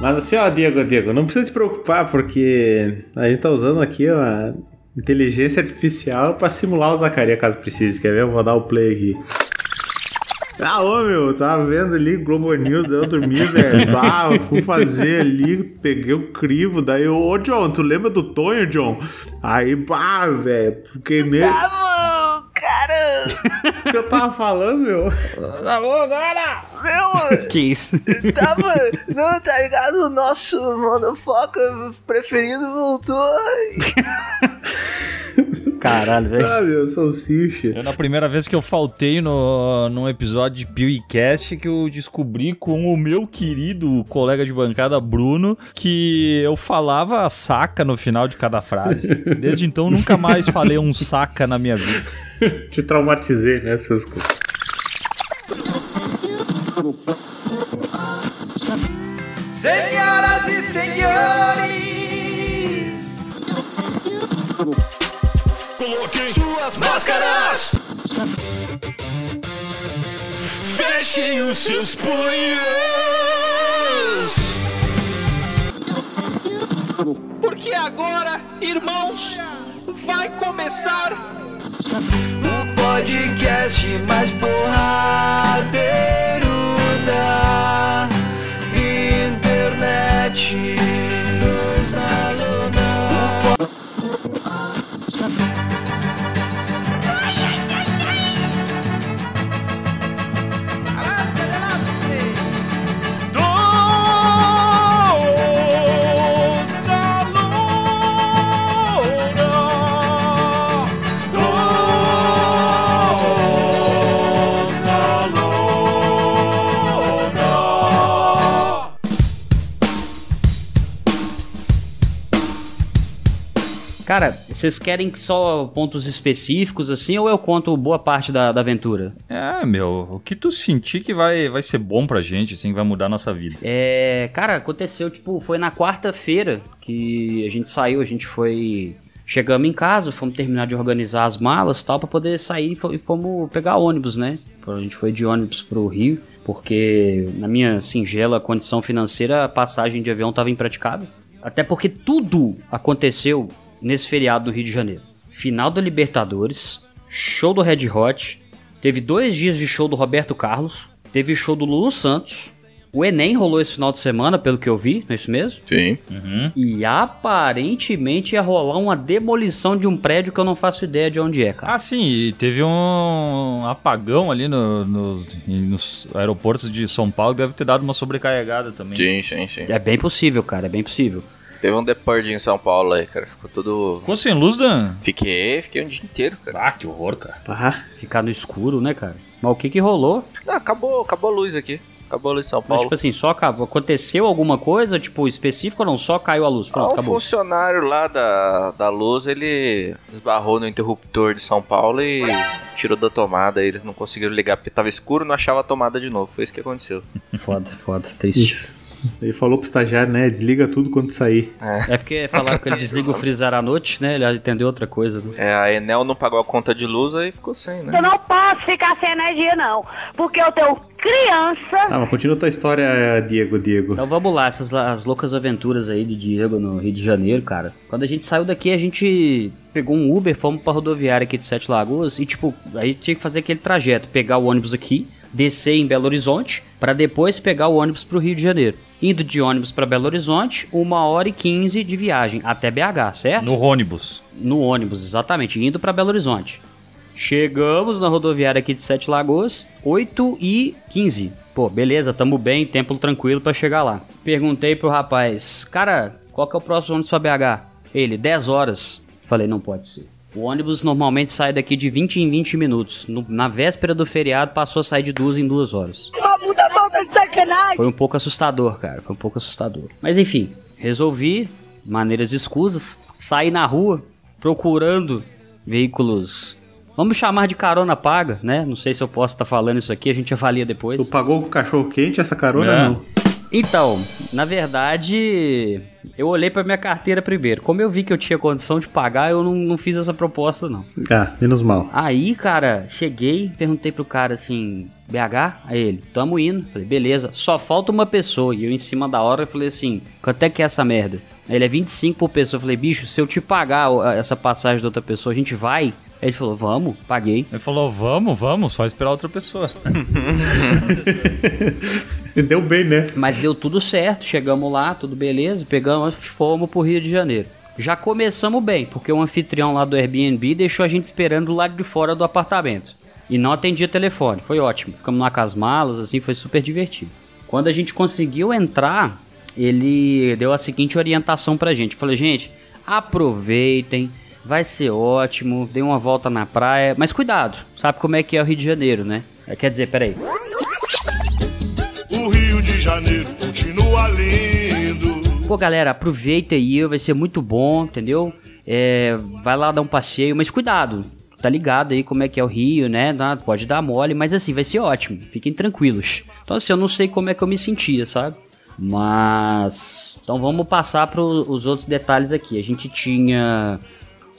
Mas assim, ó, Diego, Diego, não precisa te preocupar, porque a gente tá usando aqui uma inteligência artificial pra simular o Zacarias caso precise. Quer ver? Eu vou dar o play aqui. Ah, ô meu, tava vendo ali Globo News, eu dormi, velho. Ah, eu fui fazer ali, peguei o crivo, daí eu, ô John, tu lembra do Tonho, John? Aí, pá, velho, queimei. Tá. O que eu tava falando, meu? Tá bom agora! Meu, Que isso? tava. Não, tá ligado? O nosso monofoca preferido voltou. Caralho, velho. Ah, meu, salsicha. Eu, na primeira vez que eu faltei no, num episódio de PewCast, que eu descobri com o meu querido colega de bancada, Bruno, que eu falava saca no final de cada frase. Desde então, nunca mais falei um saca na minha vida. Te traumatizei, né, seus... co- Senhoras e senhores, Máscaras. Fechem os seus punhos. porque agora, irmãos, vai começar o podcast mais porradeiro da Cara, vocês querem só pontos específicos assim ou eu conto boa parte da, da aventura? É, meu, o que tu sentir que vai, vai ser bom pra gente, assim, que vai mudar a nossa vida. É, cara, aconteceu, tipo, foi na quarta-feira que a gente saiu, a gente foi. Chegamos em casa, fomos terminar de organizar as malas e tal, pra poder sair e fo- e fomos pegar ônibus, né? A gente foi de ônibus pro Rio, porque na minha singela condição financeira a passagem de avião tava impraticável. Até porque tudo aconteceu nesse feriado no Rio de Janeiro. Final da Libertadores, show do Red Hot, teve dois dias de show do Roberto Carlos, teve show do Lulu Santos, o Enem rolou esse final de semana, pelo que eu vi, não é isso mesmo? Sim. E aparentemente ia rolar uma demolição de um prédio que eu não faço ideia de onde é, cara. Ah, sim, e teve um apagão ali no- nos- nos aeroportos de São Paulo, deve ter dado uma sobrecarregada também. Sim, sim, sim. É bem possível, cara, é bem possível. Teve um deporte em São Paulo aí, cara. Ficou tudo. Ficou sem luz, Dan? Fiquei, fiquei um dia inteiro, cara. Ah, que horror, cara. Ah, Ficar no escuro, né, cara? Mas o que que rolou? Não, acabou, acabou a luz aqui. Acabou a luz em São Mas, Paulo. tipo assim, só acabou. Aconteceu alguma coisa, tipo, específica ou não? Só caiu a luz. Pronto, Ah, um acabou. funcionário lá da, da luz, ele esbarrou no interruptor de São Paulo e tirou da tomada. Eles não conseguiram ligar porque tava escuro não achava a tomada de novo. Foi isso que aconteceu. Foda, foda, triste. isso. Ele falou pro estagiário, né? Desliga tudo quando sair. É porque falaram que ele desliga o freezer à noite, né? Ele entendeu outra coisa. Né? É, a Enel não pagou a conta de luz aí ficou sem, né? Eu não posso ficar sem energia, não. Porque eu tenho criança. Tá, mas continua tua história, Diego, Diego. Então vamos lá, essas as loucas aventuras aí de Diego no Rio de Janeiro, cara. Quando a gente saiu daqui, a gente pegou um Uber, fomos pra rodoviária aqui de Sete Lagoas e, tipo, aí tinha que fazer aquele trajeto, pegar o ônibus aqui, descer em Belo Horizonte, pra depois pegar o ônibus pro Rio de Janeiro. Indo de ônibus pra Belo Horizonte, uma hora e quinze de viagem até BH, certo? No ônibus. No ônibus, exatamente, indo pra Belo Horizonte. Chegamos na rodoviária aqui de Sete Lagoas, 8 e 15. Pô, beleza, tamo bem, tempo tranquilo pra chegar lá. Perguntei pro rapaz, cara, qual que é o próximo ônibus pra BH? Ele, 10 horas. Falei, não pode ser. O ônibus normalmente sai daqui de 20 em 20 minutos. No- na véspera do feriado passou a sair de duas em duas horas. Uma puta sacanagem. Foi um pouco assustador, cara. Foi um pouco assustador. Mas enfim, resolvi, maneiras escusas, sair na rua procurando veículos. Vamos chamar de carona paga, né? Não sei se eu posso estar falando isso aqui, a gente avalia depois. Tu pagou o cachorro quente essa carona? É. Não. Então, na verdade, eu olhei pra minha carteira primeiro. Como eu vi que eu tinha condição de pagar, eu não, não fiz essa proposta, não. Ah, menos mal. Aí, cara, cheguei, perguntei pro cara assim, BH? Aí ele, tamo indo. Falei, beleza, só falta uma pessoa. E eu em cima da hora falei assim, quanto é que é essa merda? Ele é 25 por pessoa. Eu falei, bicho, se eu te pagar essa passagem da outra pessoa, a gente vai? Aí ele falou, vamos, paguei. Ele falou, vamos, vamos, só esperar outra pessoa. Se deu bem, né? Mas deu tudo certo, chegamos lá, tudo beleza, pegamos, fomos pro Rio de Janeiro. Já começamos bem, porque o anfitrião lá do Airbnb deixou a gente esperando do lado de fora do apartamento. E não atendia telefone, foi ótimo. Ficamos lá com as malas, assim, foi super divertido. Quando a gente conseguiu entrar, ele deu a seguinte orientação pra gente. Falei, gente, aproveitem, vai ser ótimo, dê uma volta na praia, mas cuidado, sabe como é que é o Rio de Janeiro, né? Quer dizer, peraí, O Rio de Janeiro continua lindo. Pô, galera, aproveita aí, vai ser muito bom, entendeu? É, vai lá dar um passeio, mas cuidado. Tá ligado aí como é que é o Rio, né? Pode dar mole, mas assim, vai ser ótimo. Fiquem tranquilos. Então, assim, eu não sei como é que eu me sentia, sabe? Mas. Então vamos passar para os outros detalhes aqui. A gente tinha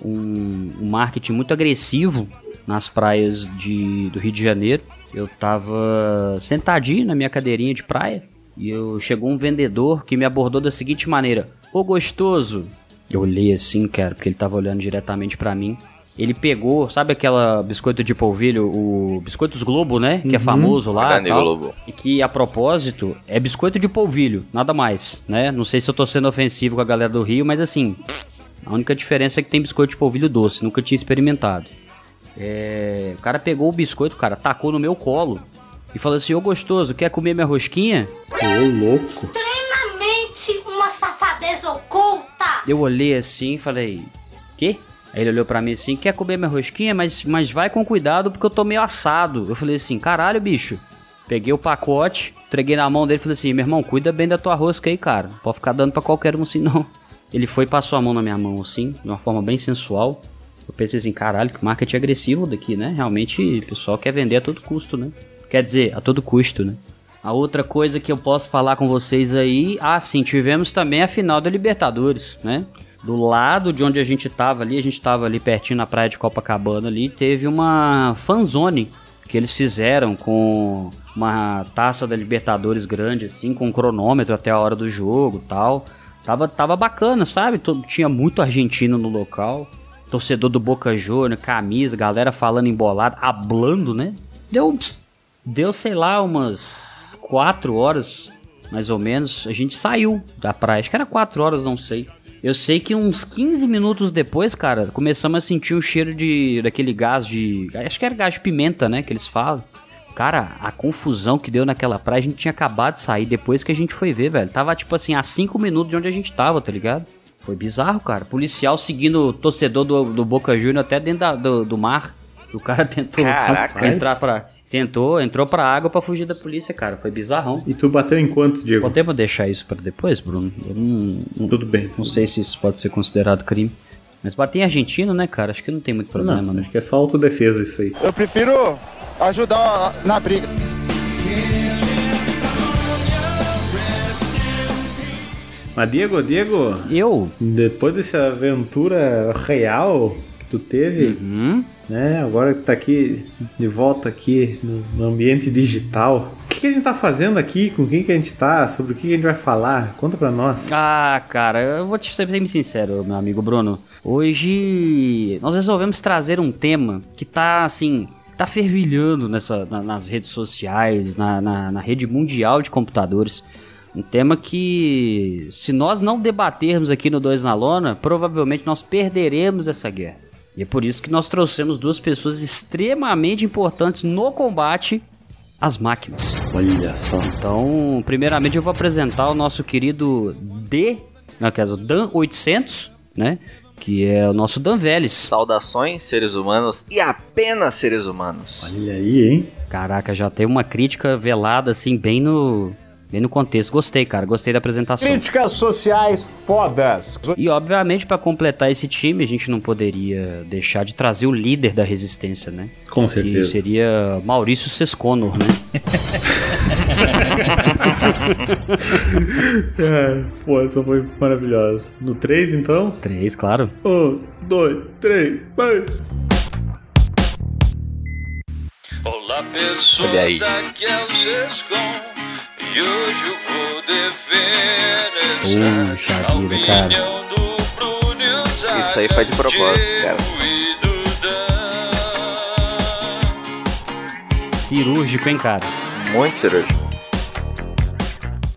um, um marketing muito agressivo nas praias de, do Rio de Janeiro. Eu tava sentadinho na minha cadeirinha de praia e eu chegou um vendedor que me abordou da seguinte maneira: Ô gostoso! Eu olhei assim, cara, porque ele tava olhando diretamente pra mim. Ele pegou, sabe aquela biscoito de polvilho, o Biscoitos Globo, né? Que é famoso lá. E tal. Globo. E que, a propósito, é biscoito de polvilho, nada mais, né? Não sei se eu tô sendo ofensivo com a galera do Rio, mas assim, a única diferença é que tem biscoito de polvilho doce, nunca tinha experimentado. É, o cara pegou o biscoito, cara, tacou no meu colo e falou assim: Ô gostoso, quer comer minha rosquinha? Ô, louco. extremamente uma safadeza oculta. Eu olhei assim e falei: Quê? Aí ele olhou pra mim assim: Quer comer minha rosquinha? Mas, mas vai com cuidado porque eu tô meio assado. Eu falei assim: Caralho, bicho. Peguei o pacote, entreguei na mão dele e falei assim: Meu irmão, cuida bem da tua rosca aí, cara. Não pode ficar dando pra qualquer um assim, não. Ele foi e passou a mão na minha mão assim, de uma forma bem sensual. Eu pensei assim: Caralho, que marketing agressivo daqui, né? Realmente o pessoal quer vender a todo custo, né? Quer dizer, a todo custo, né? A outra coisa que eu posso falar com vocês aí, ah, sim, tivemos também a final da Libertadores, né? Do lado de onde a gente tava ali, a gente tava ali pertinho na praia de Copacabana ali, teve uma fanzone que eles fizeram com uma taça da Libertadores grande assim, com um cronômetro até a hora do jogo, tal. Tava tava bacana, sabe? Todo- tinha muito argentino no local. Torcedor do Boca Juniors, camisa, galera falando embolado, hablando, né? Deu Deu, sei lá, umas quatro horas, mais ou menos, a gente saiu da praia. Acho que era quatro horas, não sei. Eu sei que uns 15 minutos depois, cara, começamos a sentir um cheiro de daquele gás de. Acho que era gás de pimenta, né? Que eles falam. Cara, a confusão que deu naquela praia, a gente tinha acabado de sair depois que a gente foi ver, velho. Tava, tipo assim, a 5 minutos de onde a gente tava, tá ligado? Foi bizarro, cara. Policial seguindo o torcedor do, do Boca Juniors até dentro da- do, do mar. O cara tentou Caraca. entrar pra. Tentou, entrou pra água pra fugir da polícia, cara. Foi bizarrão. E tu bateu em quantos, Diego? Podemos deixar isso pra depois, Bruno? Eu não, não, Tudo bem. não sei se isso pode ser considerado crime. Mas bater em argentino, né, cara? Acho que não tem muito problema, Não, né? acho que é só autodefesa isso aí. Eu prefiro ajudar na briga. Mas, Diego, Diego, Eu? depois dessa aventura real que tu teve, Hum? né? Agora que tá aqui, de volta aqui no ambiente digital. Que, que a gente tá fazendo aqui? Com quem que a gente tá? Sobre o que, que a gente vai falar? Conta pra nós. Ah, cara, eu vou te ser bem sincero, meu amigo Bruno. Hoje nós resolvemos trazer um tema que tá assim. Tá fervilhando nessa, na- nas redes sociais, na, na, na rede mundial de computadores. Um tema que, se nós não debatermos aqui no Dois na Lona, provavelmente nós perderemos essa guerra. E é por isso que nós trouxemos duas pessoas extremamente importantes no combate às máquinas. Olha só. Então, primeiramente eu vou apresentar o nosso querido D, não, quer dizer, Dan 800, né? Que é o nosso Dan Vélez. Saudações, seres humanos e apenas seres humanos. Olha aí, hein? Caraca, já tem uma crítica velada assim, bem no. Bem no contexto. Gostei, cara. Gostei da apresentação. Críticas sociais fodas. E obviamente, pra completar esse time, a gente não poderia deixar de trazer o líder da resistência, né? Com Que certeza. seria Maurício Sesconor, né? É, pô, essa foi maravilhosa. No 3, então? Três, claro. Um, dois, três, vai! Olá pessoas, Olha aí. aqui é o Sescom E hoje eu vou defender Puxa essa vida, cara. Isso aí foi de propósito, cara. Cirúrgico, hein, cara? Muito cirúrgico.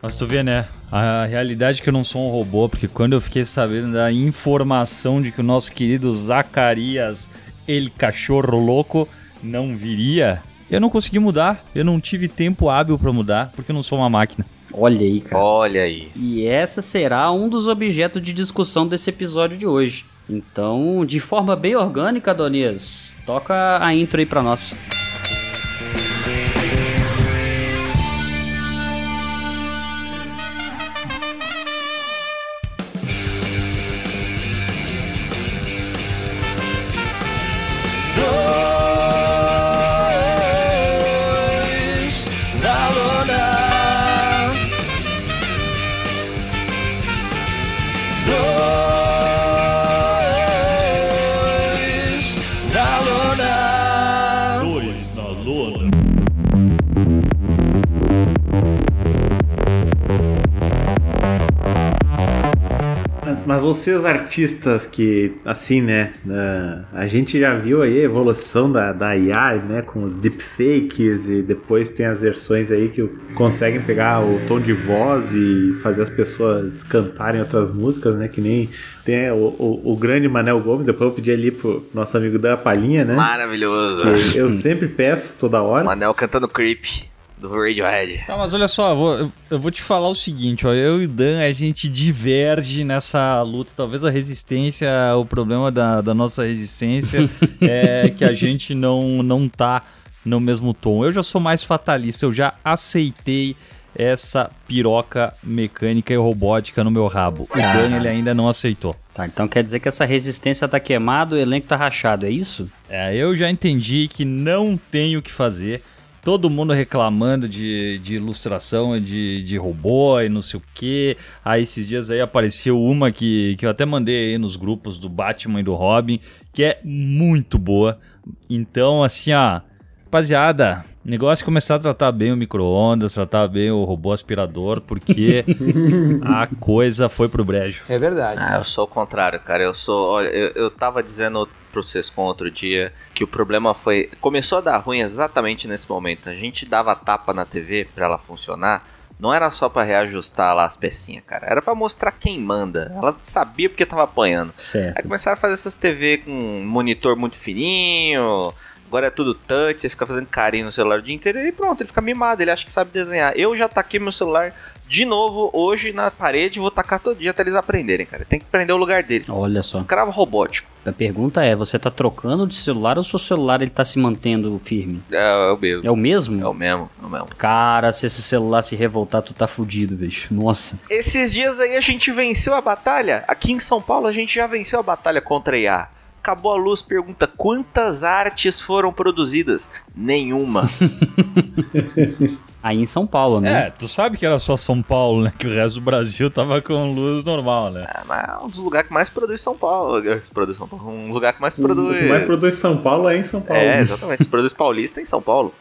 Mas tu vê, né? A realidade é que eu não sou um robô, porque quando eu fiquei sabendo da informação de que o nosso querido Zacarias, ele cachorro louco, não viria, eu não consegui mudar. Eu não tive tempo hábil pra mudar, porque eu não sou uma máquina. Olha aí, cara. Olha aí. E essa será um dos objetos de discussão desse episódio de hoje. Então, de forma bem orgânica, Adonias, toca a intro aí pra nós. Dois vocês artistas que, assim, né, ah, a gente já viu aí a evolução da, da IA, né, com os deepfakes e depois tem as versões aí que conseguem pegar o tom de voz e fazer as pessoas cantarem outras músicas, né, que nem tem o, o, o grande Manel Gomes, depois eu pedi ali pro nosso amigo Dan Palhinha, né, Maravilhoso. eu sempre peço toda hora. Manel cantando Creep do Radiohead. Tá, mas olha só, eu vou, eu- vou te falar o seguinte, ó, eu e o Dan, a gente diverge nessa luta, talvez a resistência, o problema da, da nossa resistência é que a gente não, não tá no mesmo tom. Eu já sou mais fatalista, eu já aceitei essa piroca mecânica e robótica no meu rabo. O Dan, ele ainda não aceitou. Tá, então quer dizer que essa resistência tá queimada, o elenco tá rachado, é isso? É, eu já entendi que não tem o que fazer. Todo mundo reclamando de, de ilustração de, de robô e não sei o que. Aí esses dias aí apareceu uma que, que eu até mandei aí nos grupos do Batman e do Robin, que é muito boa. Então, assim, ó, rapaziada, negócio é começar a tratar bem o micro-ondas, tratar bem o robô aspirador, porque a coisa foi pro brejo. É verdade. Ah, eu sou o contrário, cara. Eu sou. Olha, eu, eu tava dizendo pro Sescon outro dia que o problema foi. Começou a dar ruim exatamente nesse momento. A gente dava tapa na TV pra ela funcionar. Não era só pra reajustar lá as pecinhas, cara. Era pra mostrar quem manda. Ela sabia porque tava apanhando. Certo. Aí começaram a fazer essas TV com um monitor muito fininho. Agora é tudo touch, você fica fazendo carinho no celular o dia inteiro e pronto, ele fica mimado, ele acha que sabe desenhar. Eu já taquei meu celular de novo hoje na parede, vou tacar todo dia até eles aprenderem, cara. Tem que prender o lugar dele. Olha só. Escravo robótico. A pergunta é, você tá trocando de celular ou seu celular ele tá se mantendo firme? É, é o mesmo. É o mesmo? É o mesmo, é o mesmo. Cara, se esse celular se revoltar, tu tá fudido, bicho. Nossa. Esses dias aí a gente venceu a batalha. Aqui em São Paulo a gente já venceu a batalha contra a IA. Acabou a luz, pergunta quantas artes foram produzidas? Nenhuma. Aí em São Paulo, né? É, tu sabe que era só São Paulo, né? Que o resto do Brasil tava com luz normal, né? É, mas é um dos lugares que mais produz São Paulo. Produz São Paulo. Um lugar que mais O produz. que mais produz São Paulo é em São Paulo. É, exatamente. Se produz paulista é em São Paulo.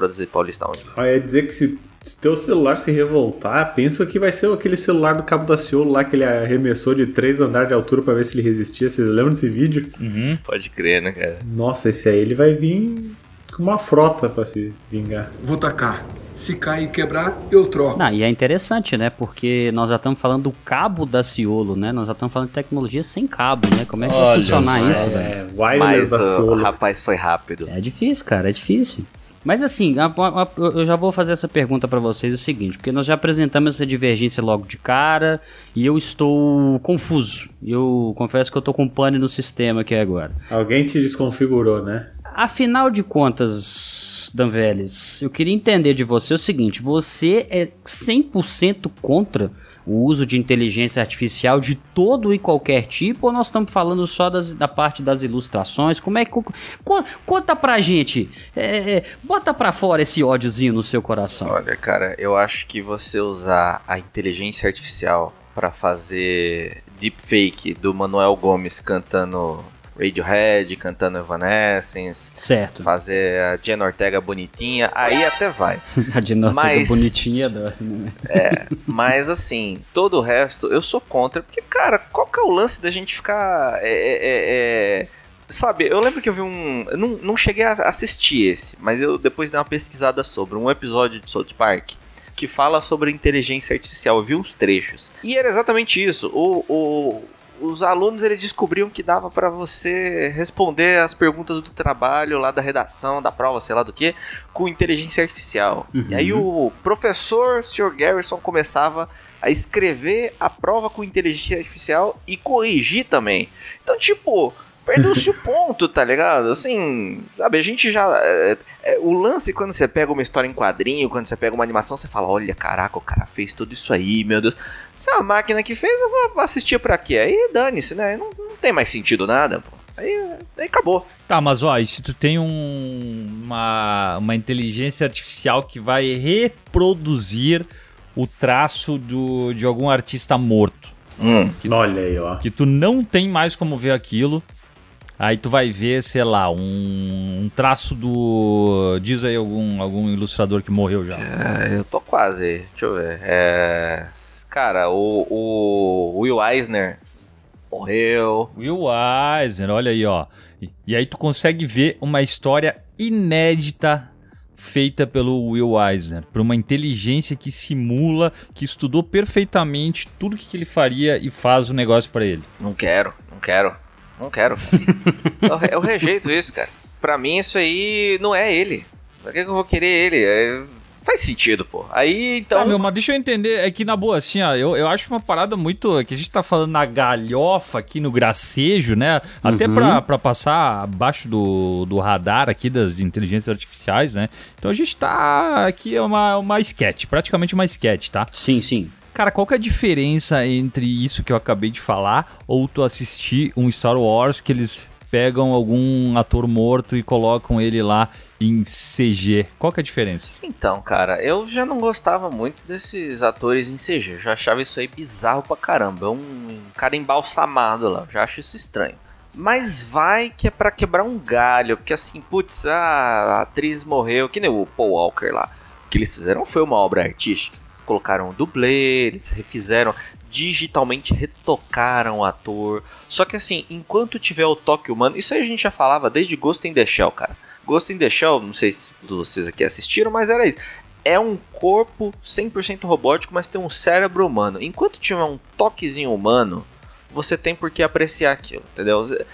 Produzir paulista onde? Aí ia dizer que se, se teu celular se revoltar, pensa que vai ser aquele celular do Cabo da Ciolo lá que ele arremessou de três andares de altura pra ver se ele resistia. Vocês lembram desse vídeo? Uhum. Pode crer, né, cara? Nossa, esse aí ele vai vir com uma frota pra se vingar. Vou tacar. Se cair e quebrar, eu troco. Não, e é interessante, né? Porque nós já estamos falando do cabo da Ciolo, né? Nós já estamos falando de tecnologia sem cabo, né? Como é que vai Olha funcionar só. isso, velho? É, wireless Mas da o Ciolo. rapaz foi rápido. É difícil, cara, é difícil. Mas assim, a- a- a- eu já vou fazer essa pergunta pra vocês o seguinte, porque nós já apresentamos essa divergência logo de cara e eu estou confuso. Eu confesso que eu tô com pane no sistema aqui agora. Alguém te desconfigurou, né? Afinal de contas, Marcos Danvelles, eu queria entender de você o seguinte: você é 100% contra o uso de inteligência artificial de todo e qualquer tipo, ou nós estamos falando só das, da parte das ilustrações? Como é que. co- conta pra gente. é, é, bota pra fora esse ódiozinho no seu coração. Olha, cara, eu acho que você usar a inteligência artificial pra fazer deepfake do Manuel Gomes cantando Radiohead, cantando Evanescence, Certo. fazer a Jenna Ortega bonitinha, aí até vai. A dinâmica Mas- bonitinha da. né? É, mas assim, todo o resto eu sou contra, porque, cara, qual que é o lance da gente ficar. é, é, é, é, Sabe, eu lembro que eu vi um. Eu não, não cheguei a assistir esse, mas eu depois dei uma pesquisada sobre um episódio de South Park que fala sobre inteligência artificial. Eu vi uns trechos. E era exatamente isso. O, o- os alunos eles descobriam que dava pra você responder as perguntas do trabalho lá da redação, da prova, sei lá do que, com inteligência artificial. E aí o professor Sr. Garrison começava a escrever a prova com inteligência artificial e corrigir também. Então, tipo, perdeu-se o ponto, tá ligado? Assim, sabe, a gente já. é, é, o lance quando você pega uma história em quadrinho, quando você pega uma animação, você fala: olha, caraca, o cara fez tudo isso aí, meu Deus. Se é uma máquina que fez, eu vou assistir pra quê? Aí dane-se, né? Não, não tem mais sentido nada, pô. Aí, aí acabou. Tá, mas ó, e se tu tem um- uma, uma inteligência artificial que vai reproduzir o traço do, de algum artista morto, Hum. Olha aí, ó. que tu não tem mais como ver aquilo, aí tu vai ver, sei lá, um, um traço do. Diz aí algum, algum ilustrador que morreu já. É, eu tô quase. Deixa eu ver. É. Cara, o, o Will Eisner morreu. Will Eisner, olha aí, ó. E, e aí tu consegue ver uma história inédita feita pelo Will Eisner, por uma inteligência que simula, que estudou perfeitamente tudo que, que ele faria e faz o negócio pra ele. Não quero, não quero, não quero. eu, re- eu rejeito isso, cara. Pra mim, isso aí não é ele. Pra que, que eu vou querer ele? É, faz sentido, pô. Aí, então. Tá, meu, mas deixa eu entender, é que na boa, assim, ó, eu, eu acho uma parada muito. é que a gente tá falando na galhofa aqui no gracejo, né? Até Uhum. pra, pra passar abaixo do, do radar aqui das inteligências artificiais, né? Então a gente tá aqui, é uma, uma sketch, praticamente uma sketch, tá? Sim, sim. Cara, qual que é a diferença entre isso que eu acabei de falar ou tu assistir um Star Wars que eles pegam algum ator morto e colocam ele lá em CG? Qual que é a diferença? Então, cara, eu já não gostava muito desses atores em CG. Eu já achava isso aí bizarro pra caramba. É um cara embalsamado lá. Eu já acho isso estranho. Mas vai que é pra quebrar um galho. Porque assim, putz, a atriz morreu. Que nem o Paul Walker lá. O que eles fizeram foi uma obra artística. Colocaram um dublê, eles refizeram, digitalmente retocaram o ator. Só que assim, enquanto tiver o toque humano. Isso aí a gente já falava desde Ghost in the Shell, cara. Ghost in the Shell, não sei se vocês aqui assistiram, mas era isso. É um corpo 100% robótico, mas tem um cérebro humano. Enquanto tiver um toquezinho humano, você tem por que apreciar aquilo, entendeu?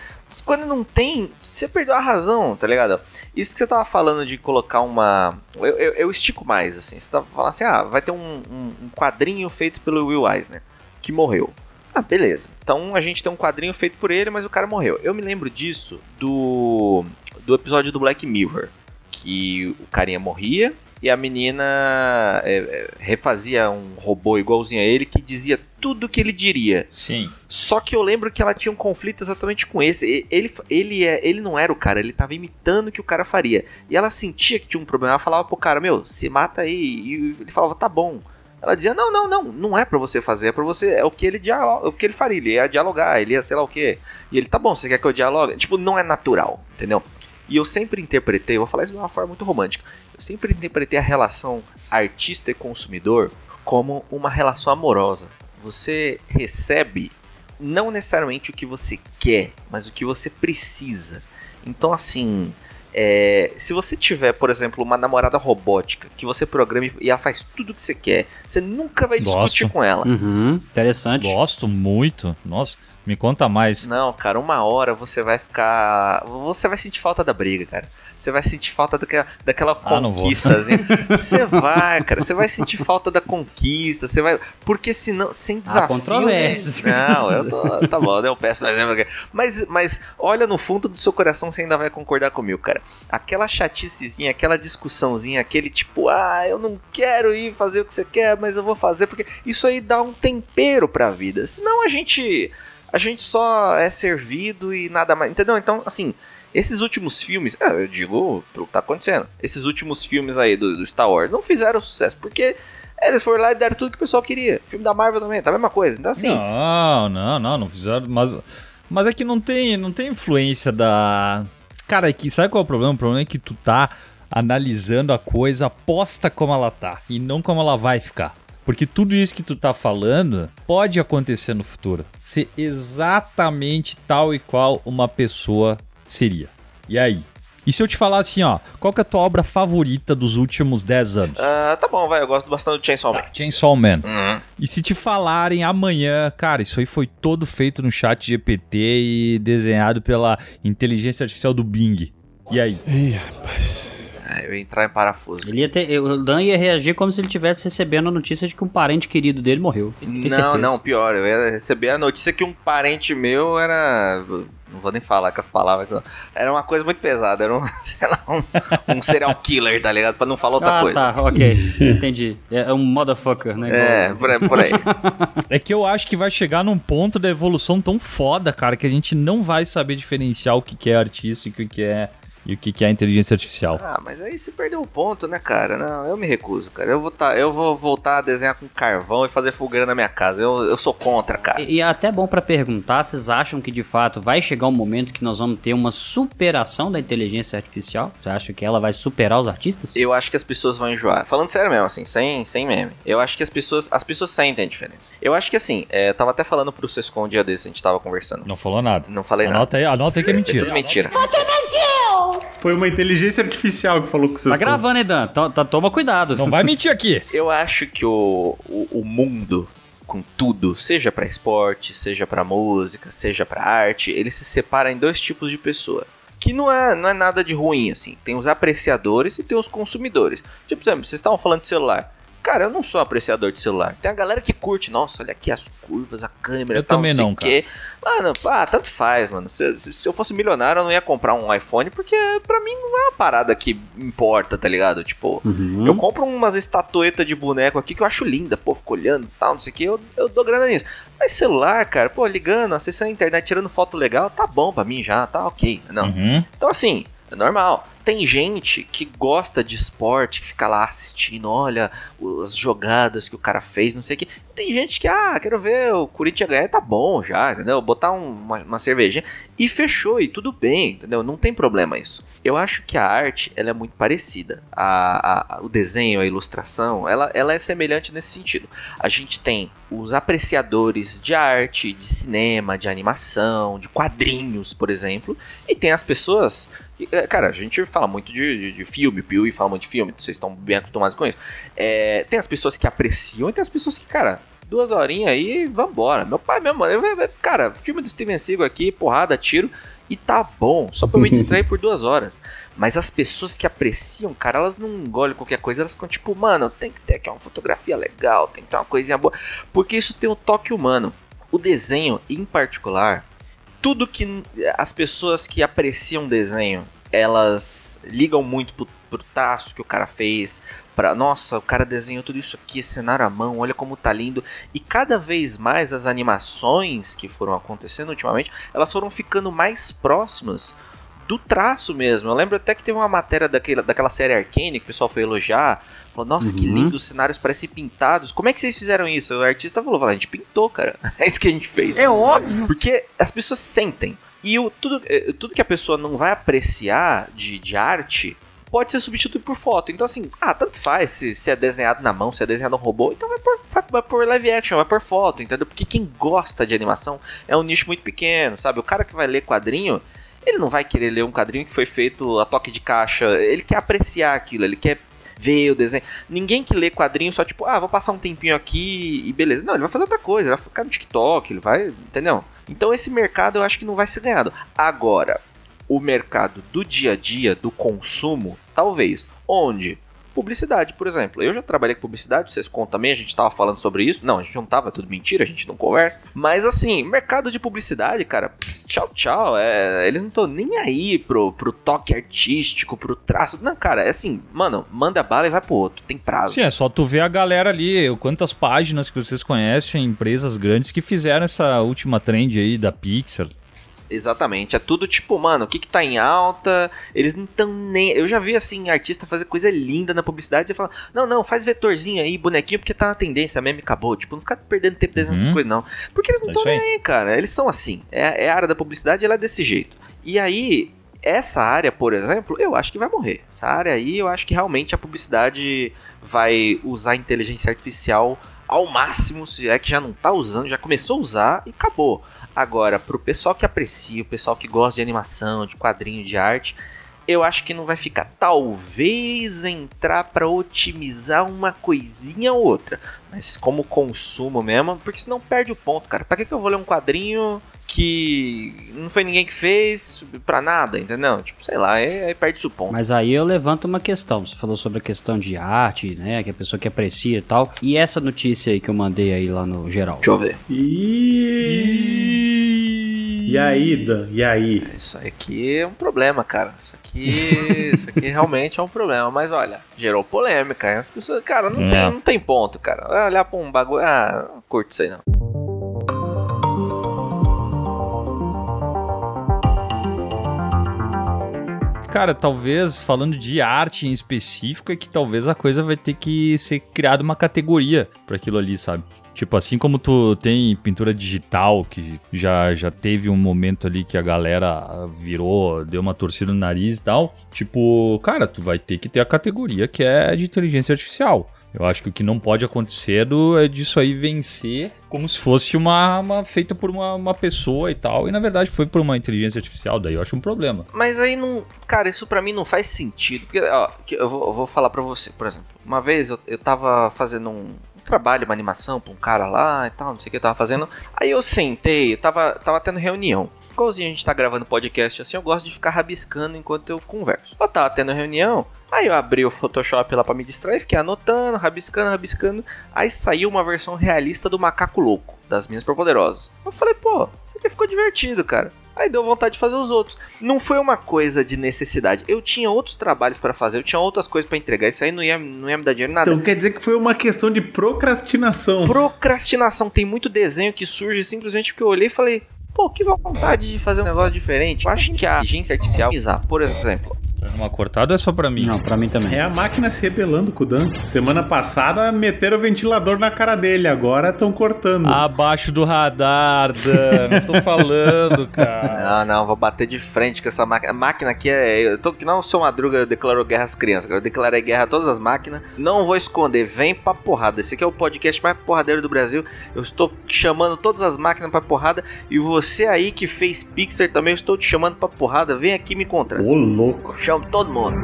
Quando não tem, você perdeu a razão, tá ligado? Isso que você tava falando de colocar uma. Eu, eu, eu estico mais, assim. Você tava falando assim: ah, vai ter um, um, um quadrinho feito pelo Will Eisner, que morreu. Ah, beleza. Então a gente tem um quadrinho feito por ele, mas o cara morreu. Eu me lembro disso do, do episódio do Black Mirror. Que o carinha morria e a menina é, é, refazia um robô igualzinho a ele que dizia tudo que ele diria. Sim. Só que eu lembro que ela tinha um conflito exatamente com esse. Ele, ele, é, ele não era o cara, ele tava imitando o que o cara faria. E ela sentia que tinha um problema. Ela falava pro cara, meu, se mata aí. E ele falava, tá bom. Ela dizia, não, não, não, não é pra você fazer, é pra você, é o que ele dialoga, o que ele faria, ele ia dialogar, ele ia sei lá o quê. E ele, tá bom, você quer que eu dialogue? Tipo, não é natural, entendeu? E eu sempre interpretei, eu vou falar isso de uma forma muito romântica, eu sempre interpretei a relação artista e consumidor como uma relação amorosa. Você recebe não necessariamente o que você quer, mas o que você precisa. Então, assim, é, se você tiver, por exemplo, uma namorada robótica que você programa e ela faz tudo o que você quer, você nunca vai discutir Gosto. com ela. Uhum, interessante. Gosto muito. Nossa, Me conta mais. Não, cara, uma hora você vai ficar. Você vai sentir falta da briga, cara. Você vai sentir falta daquela, daquela Ah, vou. conquistazinha. Você vai, cara. Você vai sentir falta da conquista. Você vai. Porque senão, sem desafio. controvérsias. Não, eu tô. Tá bom, eu peço mais exemplo. Mas, mas olha no fundo do seu coração, você ainda vai concordar comigo, cara. Aquela chaticezinha, aquela discussãozinha, aquele tipo, ah, eu não quero ir fazer o que você quer, mas eu vou fazer, porque isso aí dá um tempero pra vida. Senão a gente. A gente só é servido e nada mais. Entendeu? Então, assim. Esses últimos filmes, é, eu digo pelo que tá acontecendo, esses últimos filmes aí do, do Star Wars não fizeram sucesso, porque eles foram lá e deram tudo que o pessoal queria. Filme da Marvel também, tá a mesma coisa. Então, assim, Não, não, não, não fizeram. Mas, mas é que não tem, não tem influência da. Cara, é que sabe qual é o problema? O problema é que tu tá analisando a coisa posta como ela tá e não como ela vai ficar. Porque tudo isso que tu tá falando pode acontecer no futuro. Ser exatamente tal e qual uma pessoa seria. E aí? E se eu te falar assim, ó, qual que é a tua obra favorita dos últimos 10 anos? ah, tá bom, vai, eu gosto bastante do Chainsaw Man. Chainsaw Man. Uhum. E se te falarem amanhã, cara, isso aí foi todo feito no chat GPT e desenhado pela inteligência artificial do Bing. E aí? Ih, rapaz. Ah, eu ia entrar em parafuso. Ele ia ter, o Dan ia reagir como se ele tivesse recebendo a notícia de que um parente querido dele morreu. Tenho Não, certeza. não, pior, eu ia receber a notícia que um parente meu era. Não vou nem falar com as palavras. não. Era uma coisa muito pesada, era um, sei lá, um, um serial killer, tá ligado? Pra não falar outra ah, coisa. tá, ok. Entendi. É um motherfucker, né? É, por aí. Por aí. É que eu acho que vai chegar num ponto da evolução tão foda, cara, que a gente não vai saber diferenciar o que que é artístico e o que é e o que que é inteligência artificial. Ah, mas aí você perdeu o ponto, né, cara? Não, eu me recuso, cara. Eu vou, tá, eu vou voltar a desenhar com carvão e fazer fogueira na minha casa. Eu, eu sou contra, cara. E, e é até bom pra perguntar, vocês acham que de fato vai chegar um momento que nós vamos ter uma superação da inteligência artificial? Você acha que ela vai superar os artistas? Eu acho que as pessoas vão enjoar. Falando sério mesmo, assim, sem, sem meme. Eu acho que as pessoas. As pessoas sentem a diferença. Eu acho que assim, é, eu tava até falando pro Sescom um dia desse, a gente tava conversando. Não falou nada. Não falei nada. Anota aí, anota aí que é É mentira. tudo mentira. Foi uma inteligência artificial que falou com seus Tá gravando, hein, Dan? Tá- tá- toma cuidado. Não vai mentir aqui. Eu acho que o, o, o mundo, com tudo, seja pra esporte, seja pra música, seja pra arte, ele se separa em dois tipos de pessoa. Que não é, não é nada de ruim, assim. Tem os apreciadores e tem os consumidores. Tipo, por exemplo, vocês estavam falando de celular. Cara, eu não sou apreciador de celular. Tem a galera que curte, nossa, olha aqui as curvas, a câmera, Eu tal, também sei não, o quê. Mano, ah, tanto faz, mano. Se, se- se eu fosse milionário, eu não ia comprar um iPhone, porque pra mim não é uma parada que importa, tá ligado? Tipo, Uhum. eu compro umas estatuetas de boneco aqui que eu acho linda, pô, fico olhando e tal, não sei o que, eu, eu dou grana nisso. Mas celular, cara, pô, ligando, acessando a internet, tirando foto legal, tá bom pra mim já, tá ok. Não. Uhum. Então, assim, é normal. Tem gente que gosta de esporte, que fica lá assistindo, olha as jogadas que o cara fez, não sei o que. Tem gente que, ah, quero ver o Corinthians ganhar, tá bom já, entendeu? Botar um- uma, uma cervejinha e fechou, e tudo bem, entendeu? Não tem problema isso. Eu acho que a arte, ela é muito parecida. A, a- o desenho, a ilustração, ela, ela é semelhante nesse sentido. A gente tem os apreciadores de arte, de cinema, de animação, de quadrinhos, por exemplo, e tem as pessoas. é, Cara, a gente fala muito de, de, de filme, o Piuí fala muito de filme, vocês estão bem acostumados com isso. É, tem as pessoas que apreciam e tem as pessoas que, cara, duas horinhas aí e vambora. Meu pai mesmo, eu- cara, filme do Steven Seagal aqui, porrada, tiro, e tá bom, só pra eu me distrair por duas horas. Mas as pessoas que apreciam, cara, elas não engolem qualquer coisa, elas ficam tipo, mano, tem que ter aqui uma fotografia legal, tem que ter uma coisinha boa, porque isso tem um toque humano. O desenho, em particular, tudo que as pessoas que apreciam desenho, elas ligam muito pro, pro traço que o cara fez, pra, nossa, o cara desenhou tudo isso aqui, cenário à mão, olha como tá lindo. E cada vez mais as animações que foram acontecendo ultimamente, elas foram ficando mais próximas do traço mesmo. Eu lembro até que teve uma matéria daquela, daquela série Arcane que o pessoal foi elogiar. Falou, nossa, que Uhum. lindo, os cenários parecem pintados. Como é que vocês fizeram isso? O artista falou, a gente pintou, cara. É isso que a gente fez. É óbvio. Porque as pessoas sentem. E o, tudo, eh, tudo que a pessoa não vai apreciar de, de arte pode ser substituído por foto. Então, assim, ah, tanto faz se, se é desenhado na mão, se é desenhado no robô, então vai por, vai, vai por live action, vai por foto, entendeu? Porque quem gosta de animação é um nicho muito pequeno, sabe? O cara que vai ler quadrinho, ele não vai querer ler um quadrinho que foi feito a toque de caixa, ele quer apreciar aquilo, ele quer ver o desenho. Ninguém que lê quadrinho só tipo, ah, vou passar um tempinho aqui e beleza. Não, ele vai fazer outra coisa, ele vai ficar no TikTok, ele vai, entendeu? Então esse mercado eu acho que não vai ser ganhado. Agora, o mercado do dia a dia, do consumo, talvez. Onde? Publicidade, por exemplo. Eu já trabalhei com publicidade, vocês contam também, a gente estava falando sobre isso. Não, a gente não tava, é tudo mentira, a gente não conversa. Mas assim, mercado de publicidade, cara, tchau, tchau. É, eles não estão nem aí pro, pro toque artístico, pro traço. Não, cara, é assim, mano, manda bala e vai pro outro, tem prazo. Sim, é só tu ver a galera ali, quantas páginas que vocês conhecem, empresas grandes que fizeram essa última trend aí da Pixar. Exatamente, é tudo tipo, mano, o que que tá em alta, eles não estão nem... Eu já vi, assim, artista fazer coisa linda na publicidade e falar, não, não, faz vetorzinho aí, bonequinho, porque tá na tendência, meme acabou. Tipo, não ficar perdendo tempo desenhando essas Uhum. coisas, não. Porque eles não É estão aí. nem aí, cara, eles são assim. É, é a área da publicidade, ela é desse jeito. E aí, essa área, por exemplo, eu acho que vai morrer. Essa área aí, eu acho que realmente a publicidade vai usar a inteligência artificial ao máximo, se é que já não tá usando, já começou a usar e acabou. Agora, pro pessoal que aprecia, o pessoal que gosta de animação, de quadrinho, de arte, eu acho que não vai ficar. Talvez entrar pra otimizar uma coisinha ou outra, mas como consumo mesmo, porque senão perde o ponto, cara. Pra que, que eu vou ler um quadrinho que não foi ninguém que fez pra nada, entendeu? Tipo, sei lá, aí, aí perde o ponto. Mas aí eu levanto uma questão. Você falou sobre a questão de arte, né? Que a pessoa que aprecia e tal. E essa notícia aí que eu mandei aí lá no geral? Deixa eu ver. E... E aí, Dan? E aí? Isso aqui é um problema, cara. Isso aqui, isso aqui realmente é um problema. Mas olha, gerou polêmica. As pessoas, cara, não, É. tem, não tem ponto, cara. Vai olhar pra um bagulho. Ah, não curto isso aí não. Cara, talvez, falando de arte em específico, é que talvez a coisa vai ter que ser criada uma categoria pra aquilo ali, sabe? Tipo, assim como tu tem pintura digital, que já, já teve um momento ali que a galera virou, deu uma torcida no nariz e tal. Tipo, cara, tu vai ter que ter a categoria que é de inteligência artificial. Eu acho que o que não pode acontecer do- é disso aí vencer como se fosse uma, uma feita por uma, uma pessoa e tal. E na verdade foi por uma inteligência artificial, daí eu acho um problema. Mas aí não. Cara, isso pra mim não faz sentido. Porque, ó, eu, vou, eu vou falar pra você, por exemplo. Uma vez eu, eu tava fazendo um, um trabalho, uma animação pra um cara lá e tal, não sei o que eu tava fazendo. Aí eu sentei, eu tava, tava tendo reunião. Igualzinho a gente tá gravando podcast assim, eu gosto de ficar rabiscando enquanto eu converso. Eu tava tendo reunião, aí eu abri o Photoshop lá pra me distrair, fiquei anotando, rabiscando, rabiscando. Aí saiu uma versão realista do Macaco Louco, das Minas Superpoderosas. Eu falei, pô, isso aqui ficou divertido, cara. Aí deu vontade de fazer os outros. Não foi uma coisa de necessidade. Eu tinha outros trabalhos pra fazer, eu tinha outras coisas pra entregar. Isso aí não ia, não ia me dar dinheiro nada. Então quer dizer que foi uma questão de procrastinação. Procrastinação. Tem muito desenho que surge simplesmente porque eu olhei e falei, pô, que vontade de fazer um negócio diferente. Eu acho que a inteligência artificial, por exemplo, Uma cortada é só pra mim? Não, pra mim também. É a máquina se rebelando com o Dan. Semana passada meteram o ventilador na cara dele, agora estão cortando. Abaixo do radar, Dan. Não tô falando, cara. Não, não, vou bater de frente com essa máquina. A máquina aqui é. Eu tô que não o seu Madruga declarou guerra às crianças. Eu declarei guerra a todas as máquinas. Não vou esconder, vem pra porrada. Esse aqui é o podcast mais porradeiro do Brasil. Eu estou chamando todas as máquinas pra porrada. E você aí que fez Pixar também, eu estou te chamando pra porrada. Vem aqui me encontrar. Ô, louco. Chamo todo mundo.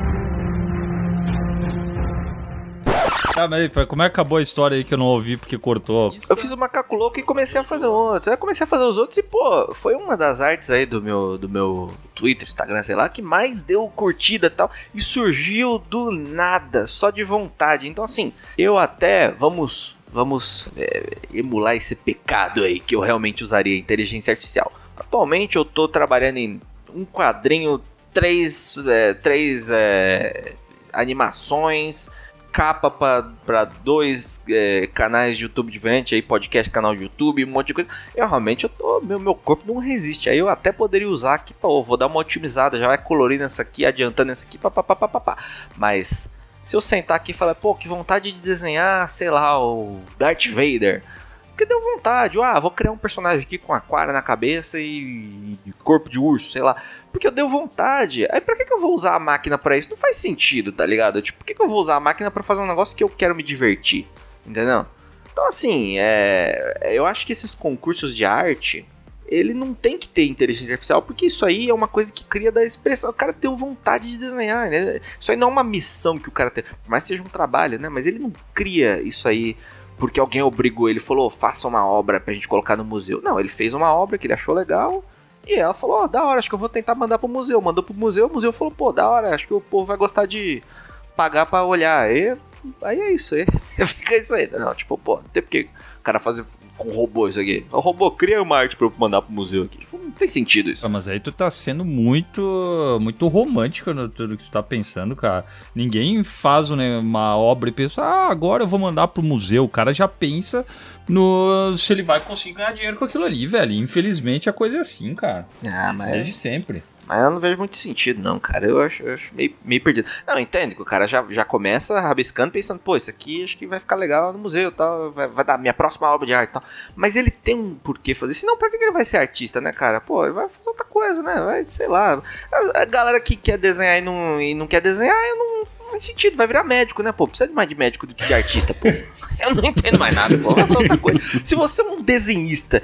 Tá, mas aí, como é que acabou a história aí que eu não ouvi porque cortou? Eu fiz o macaco louco e comecei a fazer outros. Aí eu comecei a fazer os outros e, pô, foi uma das artes aí do meu, do meu Twitter, Instagram, sei lá, que mais deu curtida e tal. E surgiu do nada, só de vontade. Então, assim, eu até, vamos, vamos é, emular esse pecado aí, que eu realmente usaria inteligência artificial. Atualmente eu tô trabalhando em um quadrinho, três, é, três é, animações, capa para dois é, canais de YouTube diferentes, aí podcast, canal de YouTube, um monte de coisa. Eu realmente eu tô, meu, meu corpo não resiste. Aí eu até poderia usar aqui, pô, vou dar uma otimizada, já vai colorindo essa aqui, adiantando essa aqui, papapá. Mas se eu sentar aqui e falar, pô, que vontade de desenhar, sei lá, o Darth Vader. Porque deu vontade, ah, vou criar um personagem aqui com aquário na cabeça e corpo de urso, sei lá. Porque eu deu vontade. Aí pra que, que eu vou usar a máquina pra isso? Não faz sentido, tá ligado? Tipo, por que, que eu vou usar a máquina pra fazer um negócio que eu quero me divertir? Entendeu? Então, assim, é, eu acho que esses concursos de arte, ele não tem que ter inteligência artificial, porque isso aí é uma coisa que cria da expressão. O cara tem vontade de desenhar, né? Isso aí não é uma missão que o cara tem, por mais seja um trabalho, né? Mas ele não cria isso aí porque alguém obrigou ele, falou, faça uma obra pra gente colocar no museu. Não, ele fez uma obra que ele achou legal, e ela falou, oh, da hora, acho que eu vou tentar mandar pro museu. Mandou pro museu, o museu falou, pô, da hora, acho que o povo vai gostar de pagar pra olhar. Aí, aí é isso aí. Fica isso aí. Não, tipo, pô, não tem porque o cara fazer com robô isso aqui. O robô cria uma arte pra eu mandar pro museu aqui. Tipo, não tem sentido isso. Ah, mas aí tu tá sendo muito muito romântico no tudo que tu tá pensando, cara. Ninguém faz né, uma obra e pensa, ah, agora eu vou mandar pro museu. O cara já pensa no se ele vai conseguir ganhar dinheiro com aquilo ali, velho. Infelizmente a coisa é assim, cara. Ah, mas... Desde sempre. Mas eu não vejo muito sentido, não, cara. Eu acho, eu acho meio, meio perdido. Não, entende que o cara já, já começa rabiscando, pensando, pô, isso aqui acho que vai ficar legal no museu tal, vai, vai dar minha próxima obra de arte e tal. Mas ele tem um porquê fazer. Senão, pra que ele vai ser artista, né, cara? Pô, ele vai fazer outra coisa, né? Vai, sei lá. A, galera que quer desenhar e não, e não quer desenhar, eu não faz sentido, vai virar médico, né, pô? Precisa de mais de médico do que de artista, pô. Eu não entendo mais nada, pô. Se você é um desenhista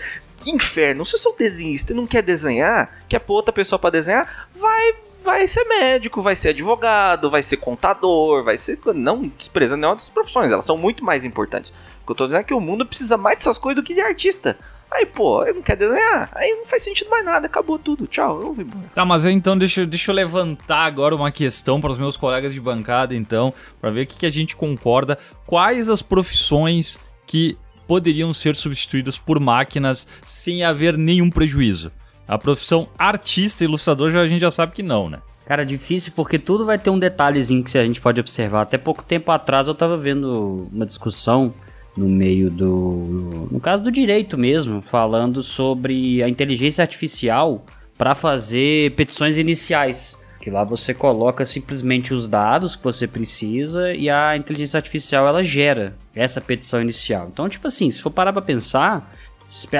inferno. Se é um desenhista não quer desenhar, quer pôr outra pessoa para desenhar, vai vai ser médico, vai ser advogado, vai ser contador, vai ser. Não desprezando nenhuma das profissões, elas são muito mais importantes. O que eu tô dizendo é que o mundo precisa mais dessas coisas do que de artista. Aí, pô, ele não quer desenhar, aí não faz sentido mais nada, acabou tudo, tchau, eu vou. Tá, mas então deixa, deixa eu levantar agora uma questão para os meus colegas de bancada, então, para ver o que, que a gente concorda. Quais as profissões que poderiam ser substituídas por máquinas sem haver nenhum prejuízo. A profissão artista e ilustrador já, a gente já sabe que não, né? Cara, difícil porque tudo vai ter um detalhezinho que a gente pode observar. Até pouco tempo atrás eu tava vendo uma discussão no meio do. No caso do direito mesmo, falando sobre a inteligência artificial para fazer petições iniciais. Que lá você coloca simplesmente os dados que você precisa e a inteligência artificial ela gera essa petição inicial. Então, tipo assim, se for parar para pensar,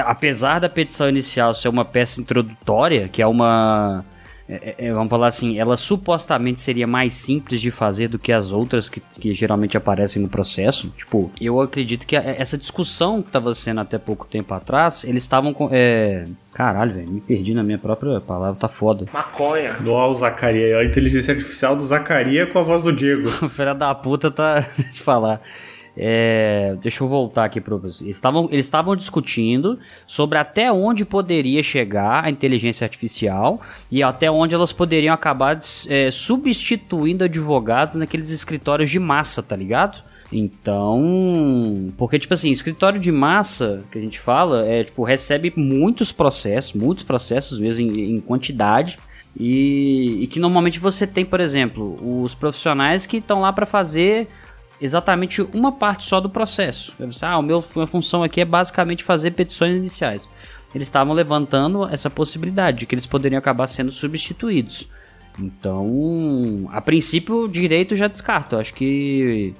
apesar da petição inicial ser uma peça introdutória, que é uma é, é, é, vamos falar assim, ela supostamente seria mais simples de fazer do que as outras que, que geralmente aparecem no processo. Tipo, eu acredito que a, essa discussão que estava sendo até pouco tempo atrás, eles estavam com. É... Caralho, velho, me perdi na minha própria palavra, tá foda. Maconha. Do Zacaria, a inteligência artificial do Zacaria com a voz do Diego. Filha da puta tá. te falar. É, deixa eu voltar aqui para vocês. Eles estavam, eles estavam discutindo sobre até onde poderia chegar a inteligência artificial e até onde elas poderiam acabar é, substituindo advogados naqueles escritórios de massa, tá ligado? Então, porque tipo assim, escritório de massa que a gente fala é tipo recebe muitos processos, muitos processos mesmo em, em quantidade. E, e, que normalmente você tem, por exemplo, os profissionais que estão lá para fazer exatamente uma parte só do processo. Ah, o meu, minha função aqui é basicamente fazer petições iniciais. Eles estavam levantando essa possibilidade de que eles poderiam acabar sendo substituídos. Então, a princípio, direito já descarta. Eu acho que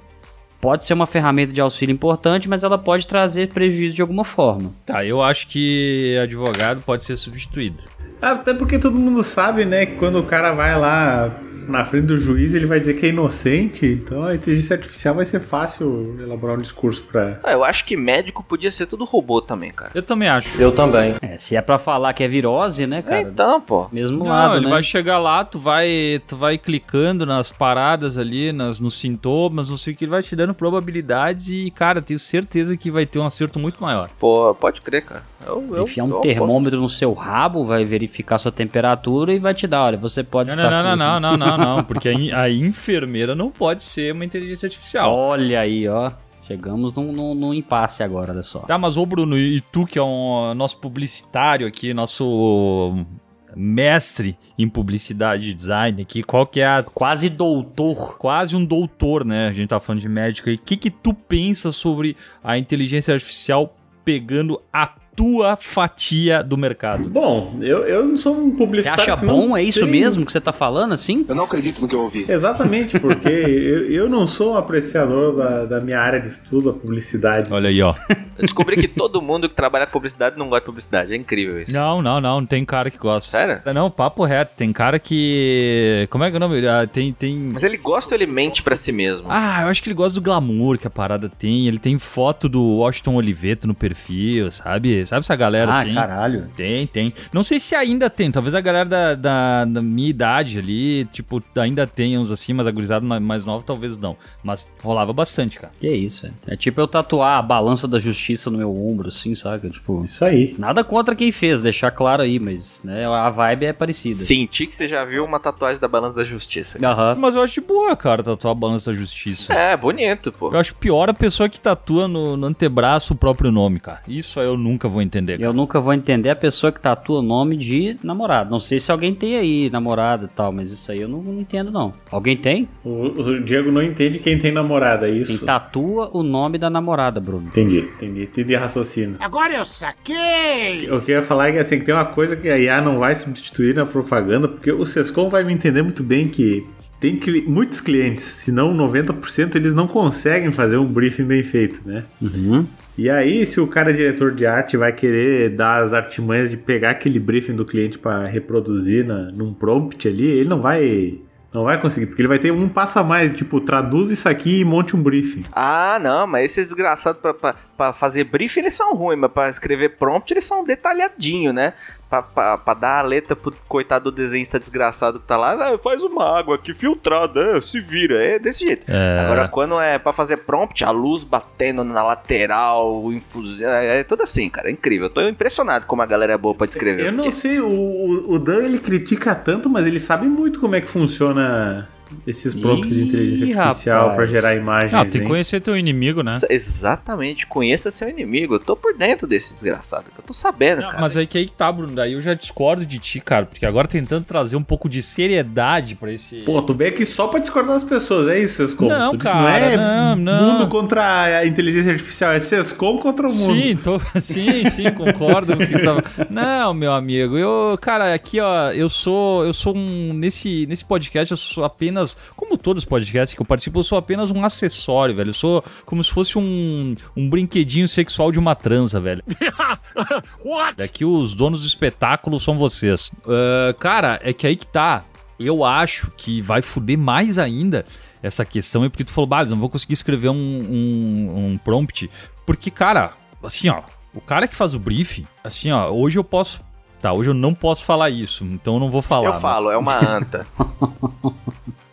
pode ser uma ferramenta de auxílio importante, mas ela pode trazer prejuízo de alguma forma. Tá, eu acho que advogado pode ser substituído. Até porque todo mundo sabe, né, que quando o cara vai lá na frente do juiz, ele vai dizer que é inocente, então a inteligência artificial vai ser fácil elaborar um discurso pra. Ah, eu acho que médico podia ser tudo robô também, cara. Eu também acho. Eu também. É, se é pra falar que é virose, né, cara? É, então, pô. Mesmo Não, lado, ele né? vai chegar lá, tu vai, tu vai clicando nas paradas ali, nas, nos sintomas, não sei o que, ele vai te dando probabilidades e, cara, tenho certeza que vai ter um acerto muito maior. Pô, pode crer, cara. Eu, eu, Enfiar um termômetro no seu rabo, vai verificar sua temperatura e vai te dar, olha, você pode não, estar... Não, não, não, não, não, não, não, porque a, a enfermeira não pode ser uma inteligência artificial. Olha aí, ó. Chegamos num, num, num, impasse agora, olha só. Tá, mas ô Bruno, e tu que é um nosso publicitário aqui, nosso mestre em publicidade e design aqui, qual que é a... Quase doutor. Quase um doutor, né? A gente tá falando de médico aí. O que que tu pensa sobre a inteligência artificial pegando a tua fatia do mercado? Bom, eu, eu não sou um publicitário. Você acha bom? É isso tem... mesmo que você tá falando assim? Eu não acredito no que eu ouvi. Exatamente, porque eu, eu não sou um apreciador da, da minha área de estudo, a publicidade. Olha aí, ó. Eu descobri que todo mundo que trabalha com publicidade não gosta de publicidade. É incrível isso. Não, não, não. Tem cara que gosta. Sério? Não, papo reto. Tem cara que. Como é que é o nome? Ah, tem, tem. Mas ele gosta ou ele mente pra si mesmo? Ah, eu acho que ele gosta do glamour que a parada tem. Ele tem foto do Washington Oliveto no perfil, sabe? Sabe? Essa galera Ah, assim? caralho. Tem, tem. Não sei se ainda tem. Talvez a galera da, da, da minha idade ali, tipo, ainda tenha uns assim, mas a gurizada mais, nova talvez não. Mas rolava bastante, cara. Que isso, velho. É tipo eu tatuar a balança da justiça no meu ombro, assim, saca? Tipo. Isso aí. Nada contra quem fez, deixar claro aí, mas né, a vibe é parecida. Senti que você já viu uma tatuagem da balança da justiça. Aham. Mas eu acho de boa, cara, tatuar a balança da justiça. É, bonito, pô. Eu acho pior a pessoa que tatua no, no antebraço o próprio nome, cara. Isso aí eu nunca vou entender. cara. Eu nunca vou entender a pessoa que tatua o nome de namorado. Não sei se alguém tem aí namorado e tal, mas isso aí eu não, não entendo, não. Alguém tem? O, o Diego não entende quem tem namorada, é Quem isso? tatua o nome da namorada, Bruno. Entendi, entendi, entendi raciocínio. Agora eu saquei! O que eu ia falar é que assim, que tem uma coisa que a IA não vai substituir na propaganda, porque o Sescom vai me entender muito bem que tem cli- muitos clientes, se não 90%, eles não conseguem fazer um briefing bem feito, né? Uhum. E aí, se o cara é diretor de arte vai querer dar as artimanhas de pegar aquele briefing do cliente para reproduzir na, num prompt ali, ele não vai não vai conseguir, porque ele vai ter um passo a mais, tipo, traduz isso aqui e monte um briefing. Ah, não, mas esses desgraçados pra, pra, pra fazer briefing eles são ruins, mas pra escrever prompt eles são detalhadinhos, né? Pra, pra, pra dar a letra pro coitado do desenhista desgraçado que tá lá, ah, faz uma água aqui filtrada, é, se vira, é desse jeito. É. Agora, quando é pra fazer prompt, a luz batendo na lateral, infusão, é, é tudo assim, cara, é incrível. Eu tô impressionado como a galera é boa pra descrever. Eu não porque- sei, o, o, o Dan ele critica tanto, mas ele sabe muito como é que funciona esses prompts de inteligência artificial para gerar imagens. Ah, tem que conhecer teu inimigo, né? Ex- Exatamente, conheça seu inimigo. Eu tô por dentro desse desgraçado, eu tô sabendo, cara. Mas aí que aí que tá, Bruno. Daí eu já discordo de ti, cara. Porque agora tentando trazer um pouco de seriedade pra esse. Pô, tu veio aqui só pra discordar das pessoas, é isso, Sescom? Não, tu disse, cara, não é não, não. mundo contra a inteligência artificial, é Sescom contra o mundo. Sim, tô, sim, sim, concordo com o que tava. Não, meu amigo, eu, cara, aqui ó, eu sou, eu sou um nesse nesse podcast eu sou apenas, como todos os podcasts que eu participo, eu sou apenas um acessório, velho. Eu sou como se fosse um, um brinquedinho sexual de uma transa, velho. Daqui os donos do espetáculo são vocês. Ah, cara, é que aí que tá. Eu acho que vai fuder mais ainda essa questão aí, porque tu falou, bah, eles não vou conseguir escrever um, um, um prompt. Porque, cara, assim, ó, o cara que faz o briefing, assim, ó, hoje eu posso. Tá, hoje eu não posso falar isso, então eu não vou falar. Eu falo, é uma anta.